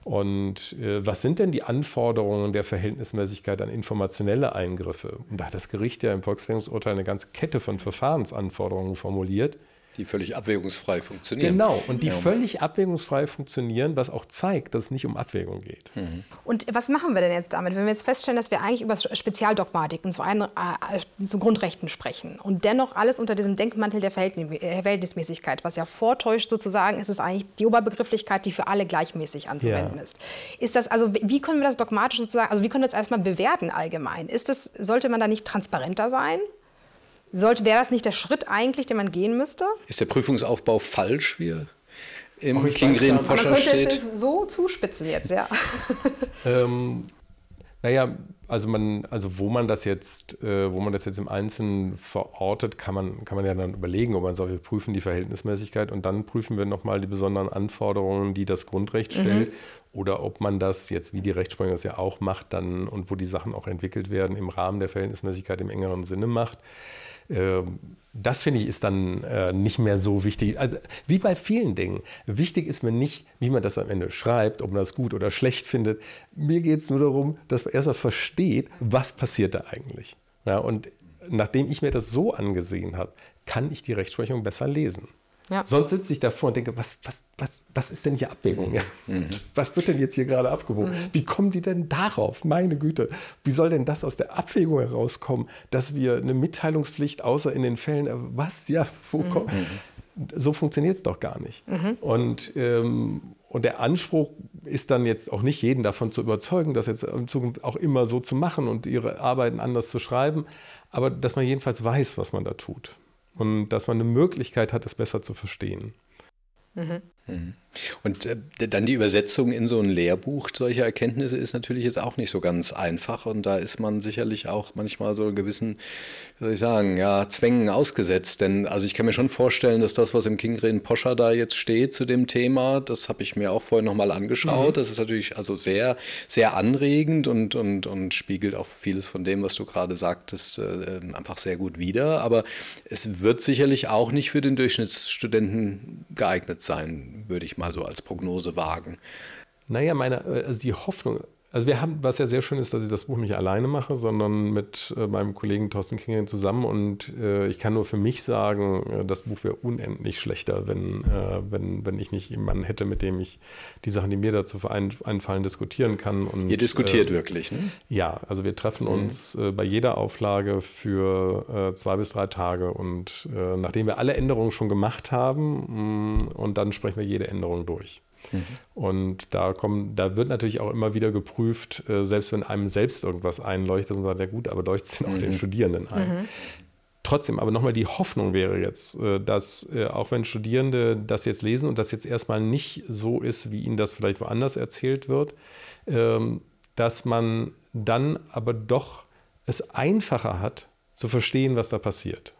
Und äh, was sind denn die Anforderungen der Verhältnismäßigkeit an informationelle Eingriffe? Und da hat das Gericht ja im Volksrechnungsurteil eine ganze Kette von Verfahrensanforderungen formuliert. Die völlig abwägungsfrei funktionieren. Genau, und die völlig abwägungsfrei funktionieren, was auch zeigt, dass es nicht um Abwägung geht. Und was machen wir denn jetzt damit, wenn wir jetzt feststellen, dass wir eigentlich über Spezialdogmatiken zu, ein, äh, zu Grundrechten sprechen und dennoch alles unter diesem Denkmantel der äh, Verhältnismäßigkeit, was ja vortäuscht sozusagen, ist es eigentlich die Oberbegrifflichkeit, die für alle gleichmäßig anzuwenden Ja. ist. Ist das also, wie können wir das dogmatisch sozusagen, also wie können wir das erstmal bewerten allgemein? Ist das, sollte man da nicht transparenter sein? Sollte, wäre das nicht der Schritt eigentlich, den man gehen müsste? Ist der Prüfungsaufbau falsch, wie er im weiß Kingren gar nicht. Man Poscher könnte steht? es so zuspitzen jetzt, ja. *laughs* Ähm, naja, also man, also wo man das jetzt, äh, wo man das jetzt im Einzelnen verortet, kann man, kann man ja dann überlegen, ob man sagt, wir prüfen die Verhältnismäßigkeit und dann prüfen wir nochmal die besonderen Anforderungen, die das Grundrecht stellt. Oder ob man das jetzt, wie die Rechtsprechung das ja auch macht, dann und wo die Sachen auch entwickelt werden, im Rahmen der Verhältnismäßigkeit im engeren Sinne macht. Ähm, Das finde ich ist dann äh, nicht mehr so wichtig. Also wie bei vielen Dingen. Wichtig ist mir nicht, wie man das am Ende schreibt, ob man das gut oder schlecht findet. Mir geht es nur darum, dass man erstmal versteht, was passiert da eigentlich. Ja, und nachdem ich mir das so angesehen habe, kann ich die Rechtsprechung besser lesen. Ja. Sonst sitze ich davor und denke, was, was, was, was ist denn hier Abwägung? Ja? Was wird denn jetzt hier gerade abgewogen? Wie kommen die denn darauf? Meine Güte, wie soll denn das aus der Abwägung herauskommen, dass wir eine Mitteilungspflicht außer in den Fällen, äh, was, ja, wo kommt? So funktioniert es doch gar nicht. Und, ähm, und der Anspruch ist dann jetzt auch nicht jeden davon zu überzeugen, das jetzt in Zukunft auch immer so zu machen und ihre Arbeiten anders zu schreiben, aber dass man jedenfalls weiß, was man da tut. Und dass man eine Möglichkeit hat, es besser zu verstehen. Und äh, dann die Übersetzung in so ein Lehrbuch solcher Erkenntnisse ist natürlich jetzt auch nicht so ganz einfach. Und da ist man sicherlich auch manchmal so gewissen, wie soll ich sagen, ja, Zwängen ausgesetzt. Denn also ich kann mir schon vorstellen, dass das, was im Kingren Poscher da jetzt steht zu dem Thema, das habe ich mir auch vorhin nochmal angeschaut. Mhm. Das ist natürlich also sehr, sehr anregend und, und, und spiegelt auch vieles von dem, was du gerade sagtest, äh, einfach sehr gut wider. Aber es wird sicherlich auch nicht für den Durchschnittsstudenten geeignet sein, würde ich mal mal so als Prognose wagen? Naja, meine, also die Hoffnung, also wir haben, was ja sehr schön ist, dass ich das Buch nicht alleine mache, sondern mit äh, meinem Kollegen Thorsten Kingering zusammen. Und äh, ich kann nur für mich sagen, äh, das Buch wäre unendlich schlechter, wenn, äh, wenn, wenn ich nicht jemanden hätte, mit dem ich die Sachen, die mir dazu einfallen, diskutieren kann. Und, Ihr diskutiert äh, wirklich, ne? Ja, also wir treffen mhm. uns äh, bei jeder Auflage für zwei bis drei Tage. Und nachdem wir alle Änderungen schon gemacht haben, mh, mm, und dann sprechen wir jede Änderung durch. Mhm. Und da, kommen, da wird natürlich auch immer wieder geprüft, äh, selbst wenn einem selbst irgendwas einleuchtet, dass man sagt, ja gut, aber leuchtet es denn auch mhm. den Studierenden ein? Mhm. Trotzdem, aber nochmal die Hoffnung wäre jetzt, äh, dass äh, auch wenn Studierende das jetzt lesen und das jetzt erstmal nicht so ist, wie ihnen das vielleicht woanders erzählt wird, ähm, dass man dann aber doch es einfacher hat, zu verstehen, was da passiert.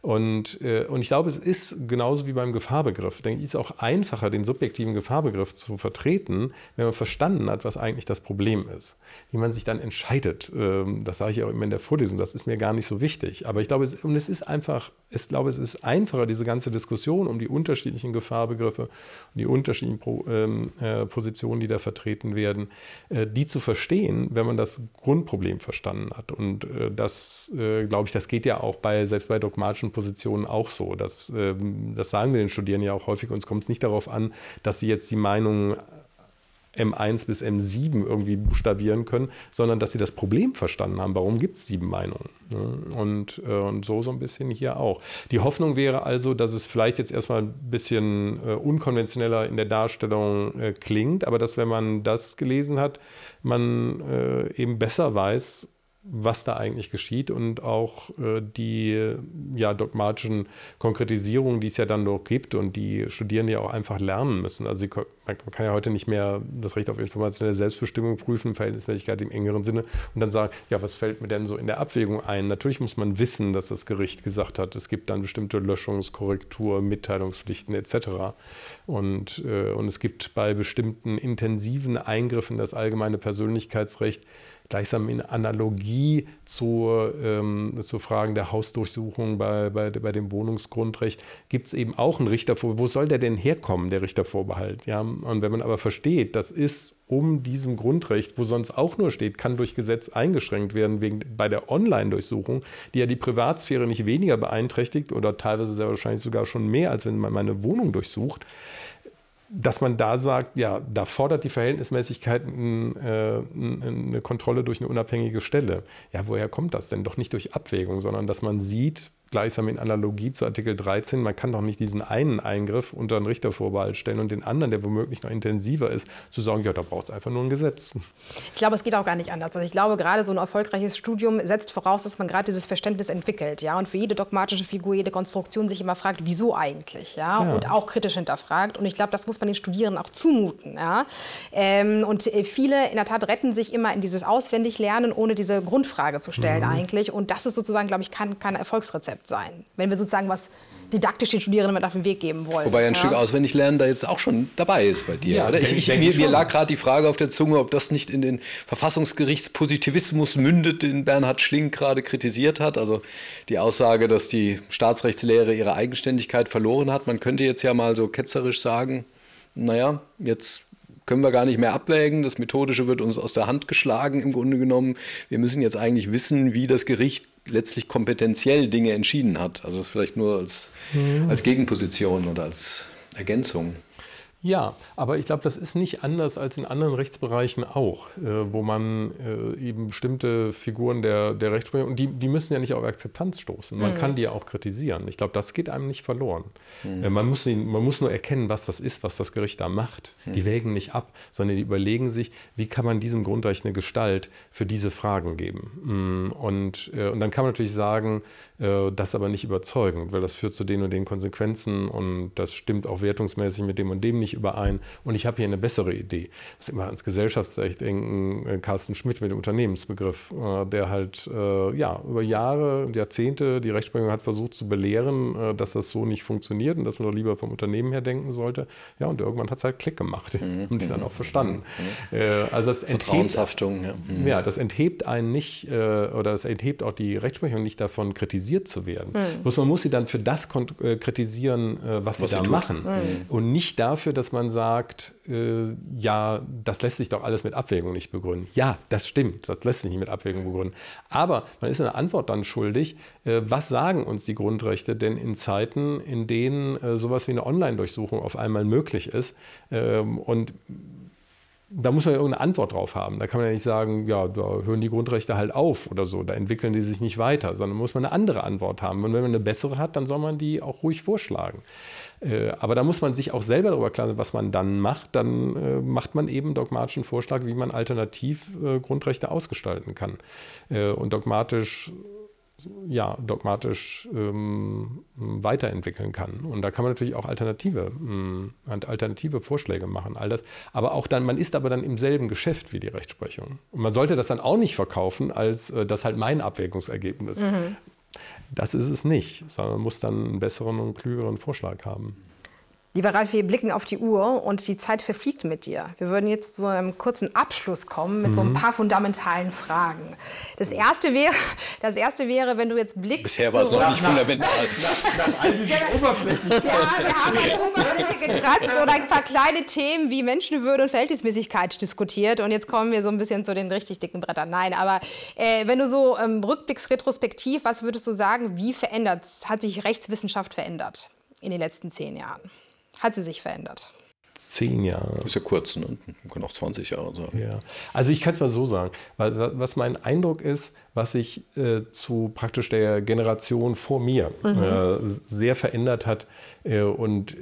Und, äh, und ich glaube, es ist genauso wie beim Gefahrbegriff. Denke ich, ist auch einfacher, den subjektiven Gefahrbegriff zu vertreten, wenn man verstanden hat, was eigentlich das Problem ist. Wie man sich dann entscheidet, ähm, das sage ich auch immer in der Vorlesung, das ist mir gar nicht so wichtig. Aber ich glaube, es, und es ist einfach, ich glaube, es ist einfacher, diese ganze Diskussion um die unterschiedlichen Gefahrbegriffe und die unterschiedlichen ähm, äh, Positionen, die da vertreten werden, äh, die zu verstehen, wenn man das Grundproblem verstanden hat. Und das, glaube ich, das geht ja auch bei selbst bei dogmatischen Positionen auch so. Das, ähm, das sagen wir den Studierenden ja auch häufig. Uns kommt es nicht darauf an, dass sie jetzt die Meinung M1 bis M7 irgendwie buchstabieren können, sondern dass sie das Problem verstanden haben. Warum gibt es sieben Meinungen? Ne? Und, äh, und so so ein bisschen hier auch. Die Hoffnung wäre also, dass es vielleicht jetzt erstmal ein bisschen äh, unkonventioneller in der Darstellung äh, klingt, aber dass, wenn man das gelesen hat, man eben besser weiß, was da eigentlich geschieht und auch äh, die ja, dogmatischen Konkretisierungen, die es ja dann noch gibt und die Studierende ja auch einfach lernen müssen. Also sie, man kann ja heute nicht mehr das Recht auf informationelle Selbstbestimmung prüfen, Verhältnismäßigkeit im engeren Sinne und dann sagen, ja, was fällt mir denn so in der Abwägung ein? Natürlich muss man wissen, dass das Gericht gesagt hat, es gibt dann bestimmte Löschungs-, Korrektur-, Mitteilungspflichten etc. Und, äh, und es gibt bei bestimmten intensiven Eingriffen in das allgemeine Persönlichkeitsrecht gleichsam in Analogie zu, ähm, zu Fragen der Hausdurchsuchung bei, bei, bei dem Wohnungsgrundrecht gibt es eben auch einen Richtervorbehalt. Wo soll der denn herkommen, der Richtervorbehalt? Ja? Und wenn man aber versteht, das ist um diesem Grundrecht, wo sonst auch nur steht, kann durch Gesetz eingeschränkt werden wegen, bei der Online-Durchsuchung, die ja die Privatsphäre nicht weniger beeinträchtigt oder teilweise sehr wahrscheinlich sogar schon mehr, als wenn man meine Wohnung durchsucht dass man da sagt, ja, da fordert die Verhältnismäßigkeit äh, eine Kontrolle durch eine unabhängige Stelle. Ja, woher kommt das denn? Doch nicht durch Abwägung, sondern dass man sieht, gleichsam in Analogie zu Artikel 13, man kann doch nicht diesen einen Eingriff unter einen Richtervorbehalt stellen und den anderen, der womöglich noch intensiver ist, zu sagen, ja, da braucht es einfach nur ein Gesetz. Ich glaube, es geht auch gar nicht anders. Also ich glaube, gerade so ein erfolgreiches Studium setzt voraus, dass man gerade dieses Verständnis entwickelt, ja, und für jede dogmatische Figur, jede Konstruktion sich immer fragt, wieso eigentlich, ja, ja. und auch kritisch hinterfragt. Und ich glaube, das muss man den Studierenden auch zumuten, ja. Ähm, und äh, viele in der Tat retten sich immer in dieses Auswendiglernen, ohne diese Grundfrage zu stellen mhm. eigentlich. Und das ist sozusagen, glaube ich, kein, kein Erfolgsrezept. Konzept sein, wenn wir sozusagen was didaktisch den Studierenden mit auf den Weg geben wollen. Wobei ein ja. Stück auswendig lernen da jetzt auch schon dabei ist bei dir, ja, oder? Ich, ich, mir, mir, lag gerade die Frage auf der Zunge, ob das nicht in den Verfassungsgerichtspositivismus mündet, den Bernhard Schlink gerade kritisiert hat. Also die Aussage, dass die Staatsrechtslehre ihre Eigenständigkeit verloren hat. Man könnte jetzt ja mal so ketzerisch sagen, naja, jetzt können wir gar nicht mehr abwägen. Das Methodische wird uns aus der Hand geschlagen im Grunde genommen. Wir müssen jetzt eigentlich wissen, wie das Gericht letztlich kompetenziell Dinge entschieden hat. Also das vielleicht nur als, mhm. als Gegenposition oder als Ergänzung. Ja, aber ich glaube, das ist nicht anders als in anderen Rechtsbereichen auch, äh, wo man äh, eben bestimmte Figuren der, der Rechtsprechung, und die, die müssen ja nicht auf Akzeptanz stoßen. Man mhm. kann die ja auch kritisieren. Ich glaube, das geht einem nicht verloren. Mhm. Äh, man, muss, man muss nur erkennen, was das ist, was das Gericht da macht. Mhm. Die wägen nicht ab, sondern die überlegen sich, wie kann man diesem Grundrecht eine Gestalt für diese Fragen geben. Mm, und, äh, und dann kann man natürlich sagen, äh, das aber nicht überzeugend, weil das führt zu den und den Konsequenzen und das stimmt auch wertungsmäßig mit dem und dem nicht nicht überein und ich habe hier eine bessere Idee. Das ist immer ans Gesellschaftsrecht denken, äh, Carsten Schmidt mit dem Unternehmensbegriff, äh, der halt äh, ja, über Jahre, Jahrzehnte die Rechtsprechung hat versucht zu belehren, dass das so nicht funktioniert und dass man doch lieber vom Unternehmen her denken sollte. Ja, und irgendwann hat es halt Klick gemacht *laughs* mhm. und die dann auch verstanden. Mhm. also das Vertrauenshaftung. Enthebt, ja. Mhm. ja, das enthebt einen nicht oder das enthebt auch die Rechtsprechung nicht davon, kritisiert zu werden. Mhm. Bloß man muss sie dann für das kritisieren, was, was sie da tut. machen mhm. und nicht dafür, dass man sagt, ja, das lässt sich doch alles mit Abwägung nicht begründen. Ja, das stimmt, das lässt sich nicht mit Abwägung begründen. Aber man ist eine Antwort dann schuldig, äh, was sagen uns die Grundrechte denn in Zeiten, in denen äh, sowas wie eine Online-Durchsuchung auf einmal möglich ist ähm, und da muss man ja irgendeine Antwort drauf haben. Da kann man ja nicht sagen, ja, da hören die Grundrechte halt auf oder so, da entwickeln die sich nicht weiter, sondern muss man eine andere Antwort haben. Und wenn man eine bessere hat, dann soll man die auch ruhig vorschlagen. Äh, aber da muss man sich auch selber darüber klar sein, was man dann macht. Dann äh, macht man eben dogmatischen Vorschlag, wie man alternativ äh, Grundrechte ausgestalten kann. und dogmatisch ja, dogmatisch ähm, weiterentwickeln kann. Und da kann man natürlich auch alternative, äh, alternative Vorschläge machen, all das. Aber auch dann, man ist aber dann im selben Geschäft wie die Rechtsprechung. Und man sollte das dann auch nicht verkaufen, als äh, das halt mein Abwägungsergebnis. Mhm. Das ist es nicht, sondern man muss dann einen besseren und klügeren Vorschlag haben. Lieber Ralf, wir blicken auf die Uhr und die Zeit verfliegt mit dir. Wir würden jetzt zu einem kurzen Abschluss kommen mit mhm. so ein mhm. paar fundamentalen Fragen. Das erste wäre, das erste wäre, wenn du jetzt blickst. Bisher war es noch nicht fundamental. Nach, nach, all diesen Oberflächen. Wir haben, wir haben an der Oberfläche gekratzt oder ein paar kleine Themen wie Menschenwürde und Verhältnismäßigkeit diskutiert. Und jetzt kommen wir so ein bisschen zu den richtig dicken Brettern. Nein, aber äh, wenn du so ähm, rückblickst, retrospektiv, was würdest du sagen, wie verändert, hat sich Rechtswissenschaft verändert in den letzten zehn Jahren? Hat sie sich verändert. Zehn Jahre. Das ist ja kurz, ne? Man kann auch 20 Jahre sagen. Ja. Also ich kann es mal so sagen, weil, was mein Eindruck ist, was sich äh, zu praktisch der Generation vor mir mhm. äh, sehr verändert hat äh, und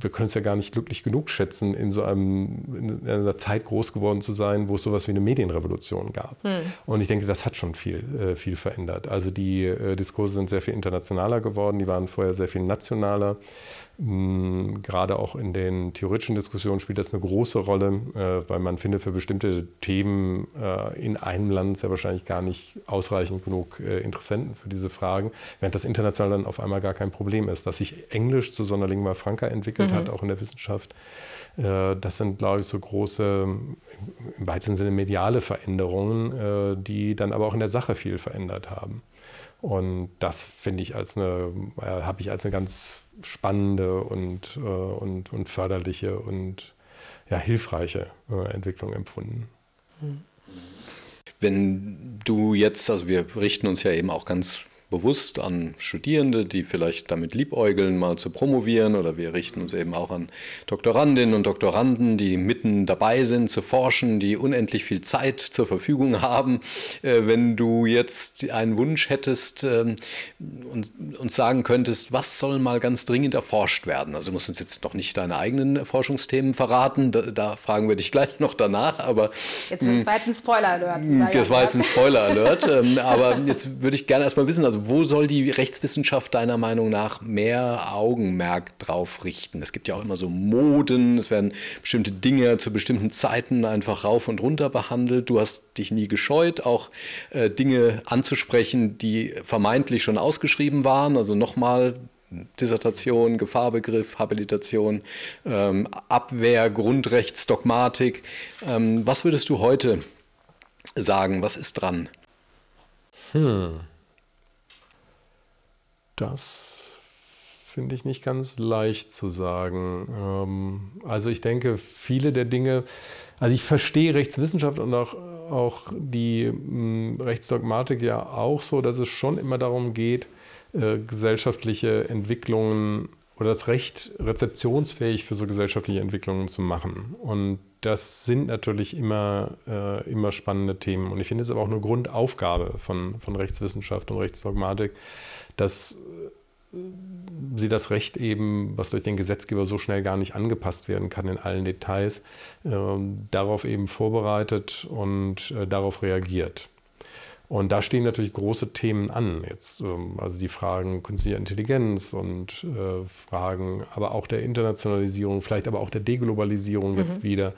wir können es ja gar nicht glücklich genug schätzen, in so einem, in einer Zeit groß geworden zu sein, wo es sowas wie eine Medienrevolution gab. Hm. Und ich denke, das hat schon viel, äh, viel verändert. Also die äh, Diskurse sind sehr viel internationaler geworden, die waren vorher sehr viel nationaler. Mm, gerade auch in den theoretischen Diskussionen spielt das eine große Rolle, äh, weil man findet für bestimmte Themen äh, in einem Land sehr wahrscheinlich gar nicht ausreichend genug äh, Interessenten für diese Fragen, während das international dann auf einmal gar kein Problem ist. Dass sich Englisch zu so einer Lingua Franca entwickelt mhm. hat, auch in der Wissenschaft, das sind, glaube ich, so große, im weitesten Sinne mediale Veränderungen, die dann aber auch in der Sache viel verändert haben. Und das finde ich als eine, äh, habe ich als eine ganz spannende und, äh, und, und förderliche und ja, hilfreiche äh, Entwicklung empfunden. Wenn du jetzt, also wir richten uns ja eben auch ganz bewusst an Studierende, die vielleicht damit liebäugeln, mal zu promovieren oder wir richten uns eben auch an Doktorandinnen und Doktoranden, die mitten dabei sind zu forschen, die unendlich viel Zeit zur Verfügung haben. Äh, wenn du jetzt einen Wunsch hättest äh, und uns sagen könntest, was soll mal ganz dringend erforscht werden? Also du musst uns jetzt noch nicht deine eigenen Forschungsthemen verraten, da, da fragen wir dich gleich noch danach, aber... Jetzt war jetzt ein Spoiler-Alert. Das war jetzt ein Spoiler-Alert, ähm, aber jetzt würde ich gerne erstmal wissen, also wo soll die Rechtswissenschaft deiner Meinung nach mehr Augenmerk drauf richten? Es gibt ja auch immer so Moden, es werden bestimmte Dinge zu bestimmten Zeiten einfach rauf und runter behandelt. Du hast dich nie gescheut, auch äh, Dinge anzusprechen, die vermeintlich schon ausgeschrieben waren. Also nochmal Dissertation, Gefahrbegriff, Habilitation, ähm, Abwehr, Grundrechtsdogmatik. Ähm, was würdest du heute sagen? Was ist dran? Hm. Das finde ich nicht ganz leicht zu sagen. Ähm, also ich denke, viele der Dinge, also ich verstehe Rechtswissenschaft und auch, auch die hm, Rechtsdogmatik ja auch so, dass es schon immer darum geht, äh, gesellschaftliche Entwicklungen oder das Recht rezeptionsfähig für so gesellschaftliche Entwicklungen zu machen. Und das sind natürlich immer, äh, immer spannende Themen. Und ich finde es aber auch eine Grundaufgabe von, von Rechtswissenschaft und Rechtsdogmatik, dass äh, sie das Recht eben, was durch den Gesetzgeber so schnell gar nicht angepasst werden kann in allen Details, äh, darauf eben vorbereitet und äh, darauf reagiert. Und da stehen natürlich große Themen an. Jetzt, ähm, also die Fragen künstlicher Intelligenz und äh, Fragen aber auch der Internationalisierung, vielleicht aber auch der Deglobalisierung mhm. jetzt wieder.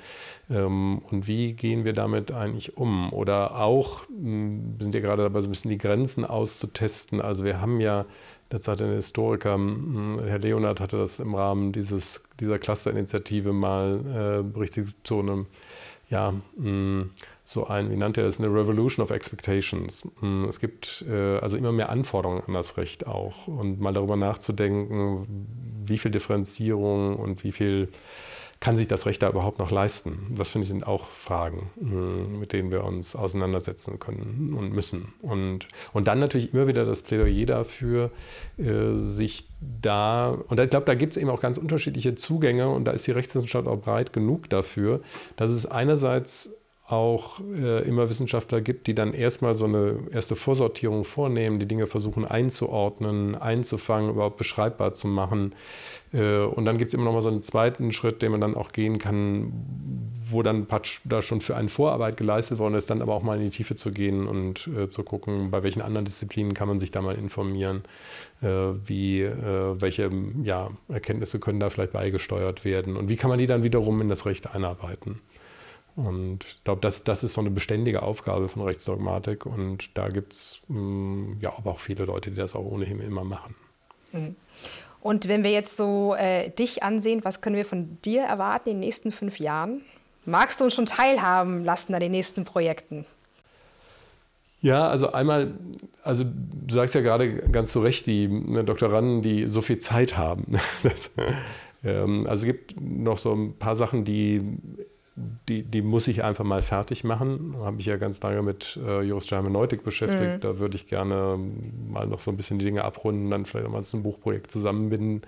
Ähm, und wie gehen wir damit eigentlich um? Oder auch, hm, wir sind ja gerade dabei, so ein bisschen die Grenzen auszutesten. Also wir haben ja Jetzt hat ein Historiker, hm, Herr Leonard, hatte das im Rahmen dieses, dieser Clusterinitiative mal äh, richtig zu einem, ja, mh, hm, so ein, wie nannte er das, eine Revolution of Expectations. Hm, es gibt äh, also immer mehr Anforderungen an das Recht auch und mal darüber nachzudenken, wie viel Differenzierung und wie viel kann sich das Recht da überhaupt noch leisten? Das finde ich sind auch Fragen, hm, mit denen wir uns auseinandersetzen können und müssen. Und, und dann natürlich immer wieder das Plädoyer dafür, äh, sich da, und ich glaube, da gibt es eben auch ganz unterschiedliche Zugänge und da ist die Rechtswissenschaft auch breit genug dafür, dass es einerseits auch äh, immer Wissenschaftler gibt, die dann erstmal so eine erste Vorsortierung vornehmen, die Dinge versuchen einzuordnen, einzufangen, überhaupt beschreibbar zu machen. Äh, und dann gibt es immer noch mal so einen zweiten Schritt, den man dann auch gehen kann, wo dann da schon für eine Vorarbeit geleistet worden ist, dann aber auch mal in die Tiefe zu gehen und äh, zu gucken, bei welchen anderen Disziplinen kann man sich da mal informieren, äh, wie, äh, welche ja, Erkenntnisse können da vielleicht beigesteuert werden und wie kann man die dann wiederum in das Recht einarbeiten. Und ich glaube, das, das ist so eine beständige Aufgabe von Rechtsdogmatik. Und da gibt es mm, ja aber auch viele Leute, die das auch ohnehin immer machen. Mhm. Und wenn wir jetzt so äh, dich ansehen, was können wir von dir erwarten in den nächsten fünf Jahren? Magst du uns schon teilhaben lassen an den nächsten Projekten? Ja, also einmal, also du sagst ja gerade ganz zu Recht, die ne, Doktoranden, die so viel Zeit haben. *laughs* Das, ähm, also es gibt noch so ein paar Sachen, die die, die muss ich einfach mal fertig machen. Da habe ich ja ganz lange mit äh, Jurist Hermeneutik beschäftigt. Mhm. Da würde ich gerne mal noch so ein bisschen die Dinge abrunden, dann vielleicht auch mal ein Buchprojekt zusammenbinden.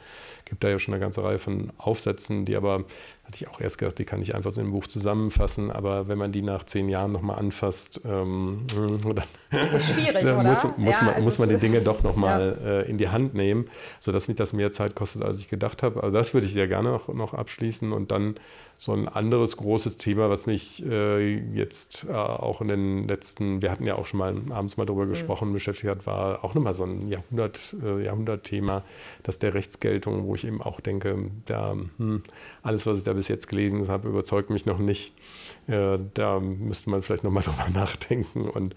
Gibt da ja schon eine ganze Reihe von Aufsätzen, die aber hatte ich auch erst gedacht, die kann ich einfach so im Buch zusammenfassen, aber wenn man die nach zehn Jahren nochmal anfasst, ähm, *laughs* *laughs* dann muss, muss, ja, man, muss man die Dinge doch nochmal ja. äh, in die Hand nehmen, sodass mich das mehr Zeit kostet, als ich gedacht habe. Also das würde ich ja gerne noch, noch abschließen und dann so ein anderes großes Thema, was mich äh, jetzt äh, auch in den letzten, wir hatten ja auch schon mal abends mal darüber mhm. gesprochen, beschäftigt hat, war auch nochmal so ein Jahrhundert, äh, Jahrhundertthema, das der Rechtsgeltung, wo ich eben auch denke, da hm, alles, was ich da bis jetzt gelesen habe, überzeugt mich noch nicht. Äh, da müsste man vielleicht nochmal *laughs* drüber nachdenken. Und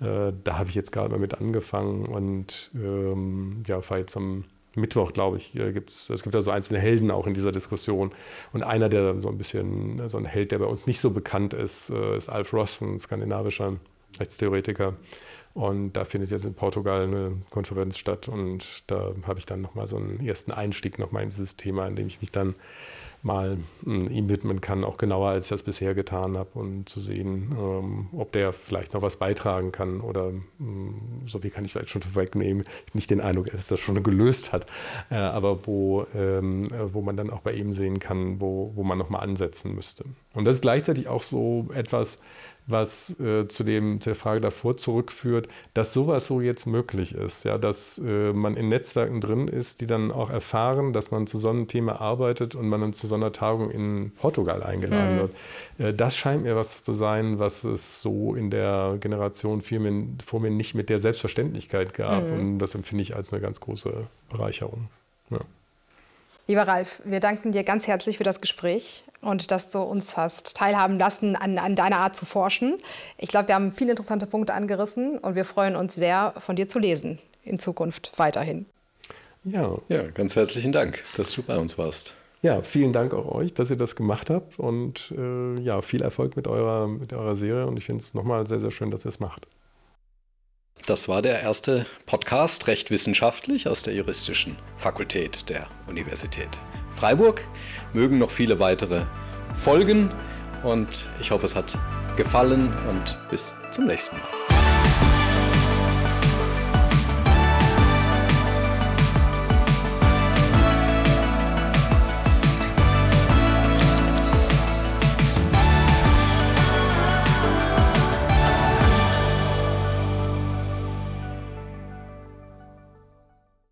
äh, da habe ich jetzt gerade mal mit angefangen und ähm, ja, fahre jetzt am Mittwoch, glaube ich, äh, gibt's, es gibt da so einzelne Helden auch in dieser Diskussion. Und einer, der so ein bisschen, so ein Held, der bei uns nicht so bekannt ist, ist Alf Ross, ein skandinavischer Rechtstheoretiker. Und da findet jetzt in Portugal eine Konferenz statt. Und da habe ich dann nochmal so einen ersten Einstieg nochmal in dieses Thema, in dem ich mich dann mal hm, ihm widmen kann, auch genauer als ich das bisher getan habe und zu sehen, ähm, ob der vielleicht noch was beitragen kann oder ähm, so wie kann ich vielleicht schon vorwegnehmen, nicht den Eindruck, dass das schon gelöst hat, äh, aber wo, ähm, wo man dann auch bei ihm sehen kann, wo, wo man nochmal ansetzen müsste. Und das ist gleichzeitig auch so etwas, was äh, zu, dem, zu der Frage davor zurückführt, dass sowas so jetzt möglich ist, ja, dass äh, man in Netzwerken drin ist, die dann auch erfahren, dass man zu so einem Thema arbeitet und man dann zu so einer Tagung in Portugal eingeladen mhm. wird. Äh, das scheint mir was zu sein, was es so in der Generation vor mir nicht mit der Selbstverständlichkeit gab. Mhm. Und das empfinde ich als eine ganz große Bereicherung. Ja. Lieber Ralf, wir danken dir ganz herzlich für das Gespräch und dass du uns hast teilhaben lassen, an, an deiner Art zu forschen. Ich glaube, wir haben viele interessante Punkte angerissen und wir freuen uns sehr, von dir zu lesen in Zukunft weiterhin. Ja, ja ganz herzlichen Dank, dass du bei uns warst. Ja, vielen Dank auch euch, dass ihr das gemacht habt und äh, ja, viel Erfolg mit eurer, mit eurer Serie und ich finde es nochmal sehr, sehr schön, dass ihr es macht. Das war der erste Podcast Recht wissenschaftlich aus der juristischen Fakultät der Universität Freiburg. Mögen noch viele weitere folgen und ich hoffe, es hat gefallen und bis zum nächsten Mal.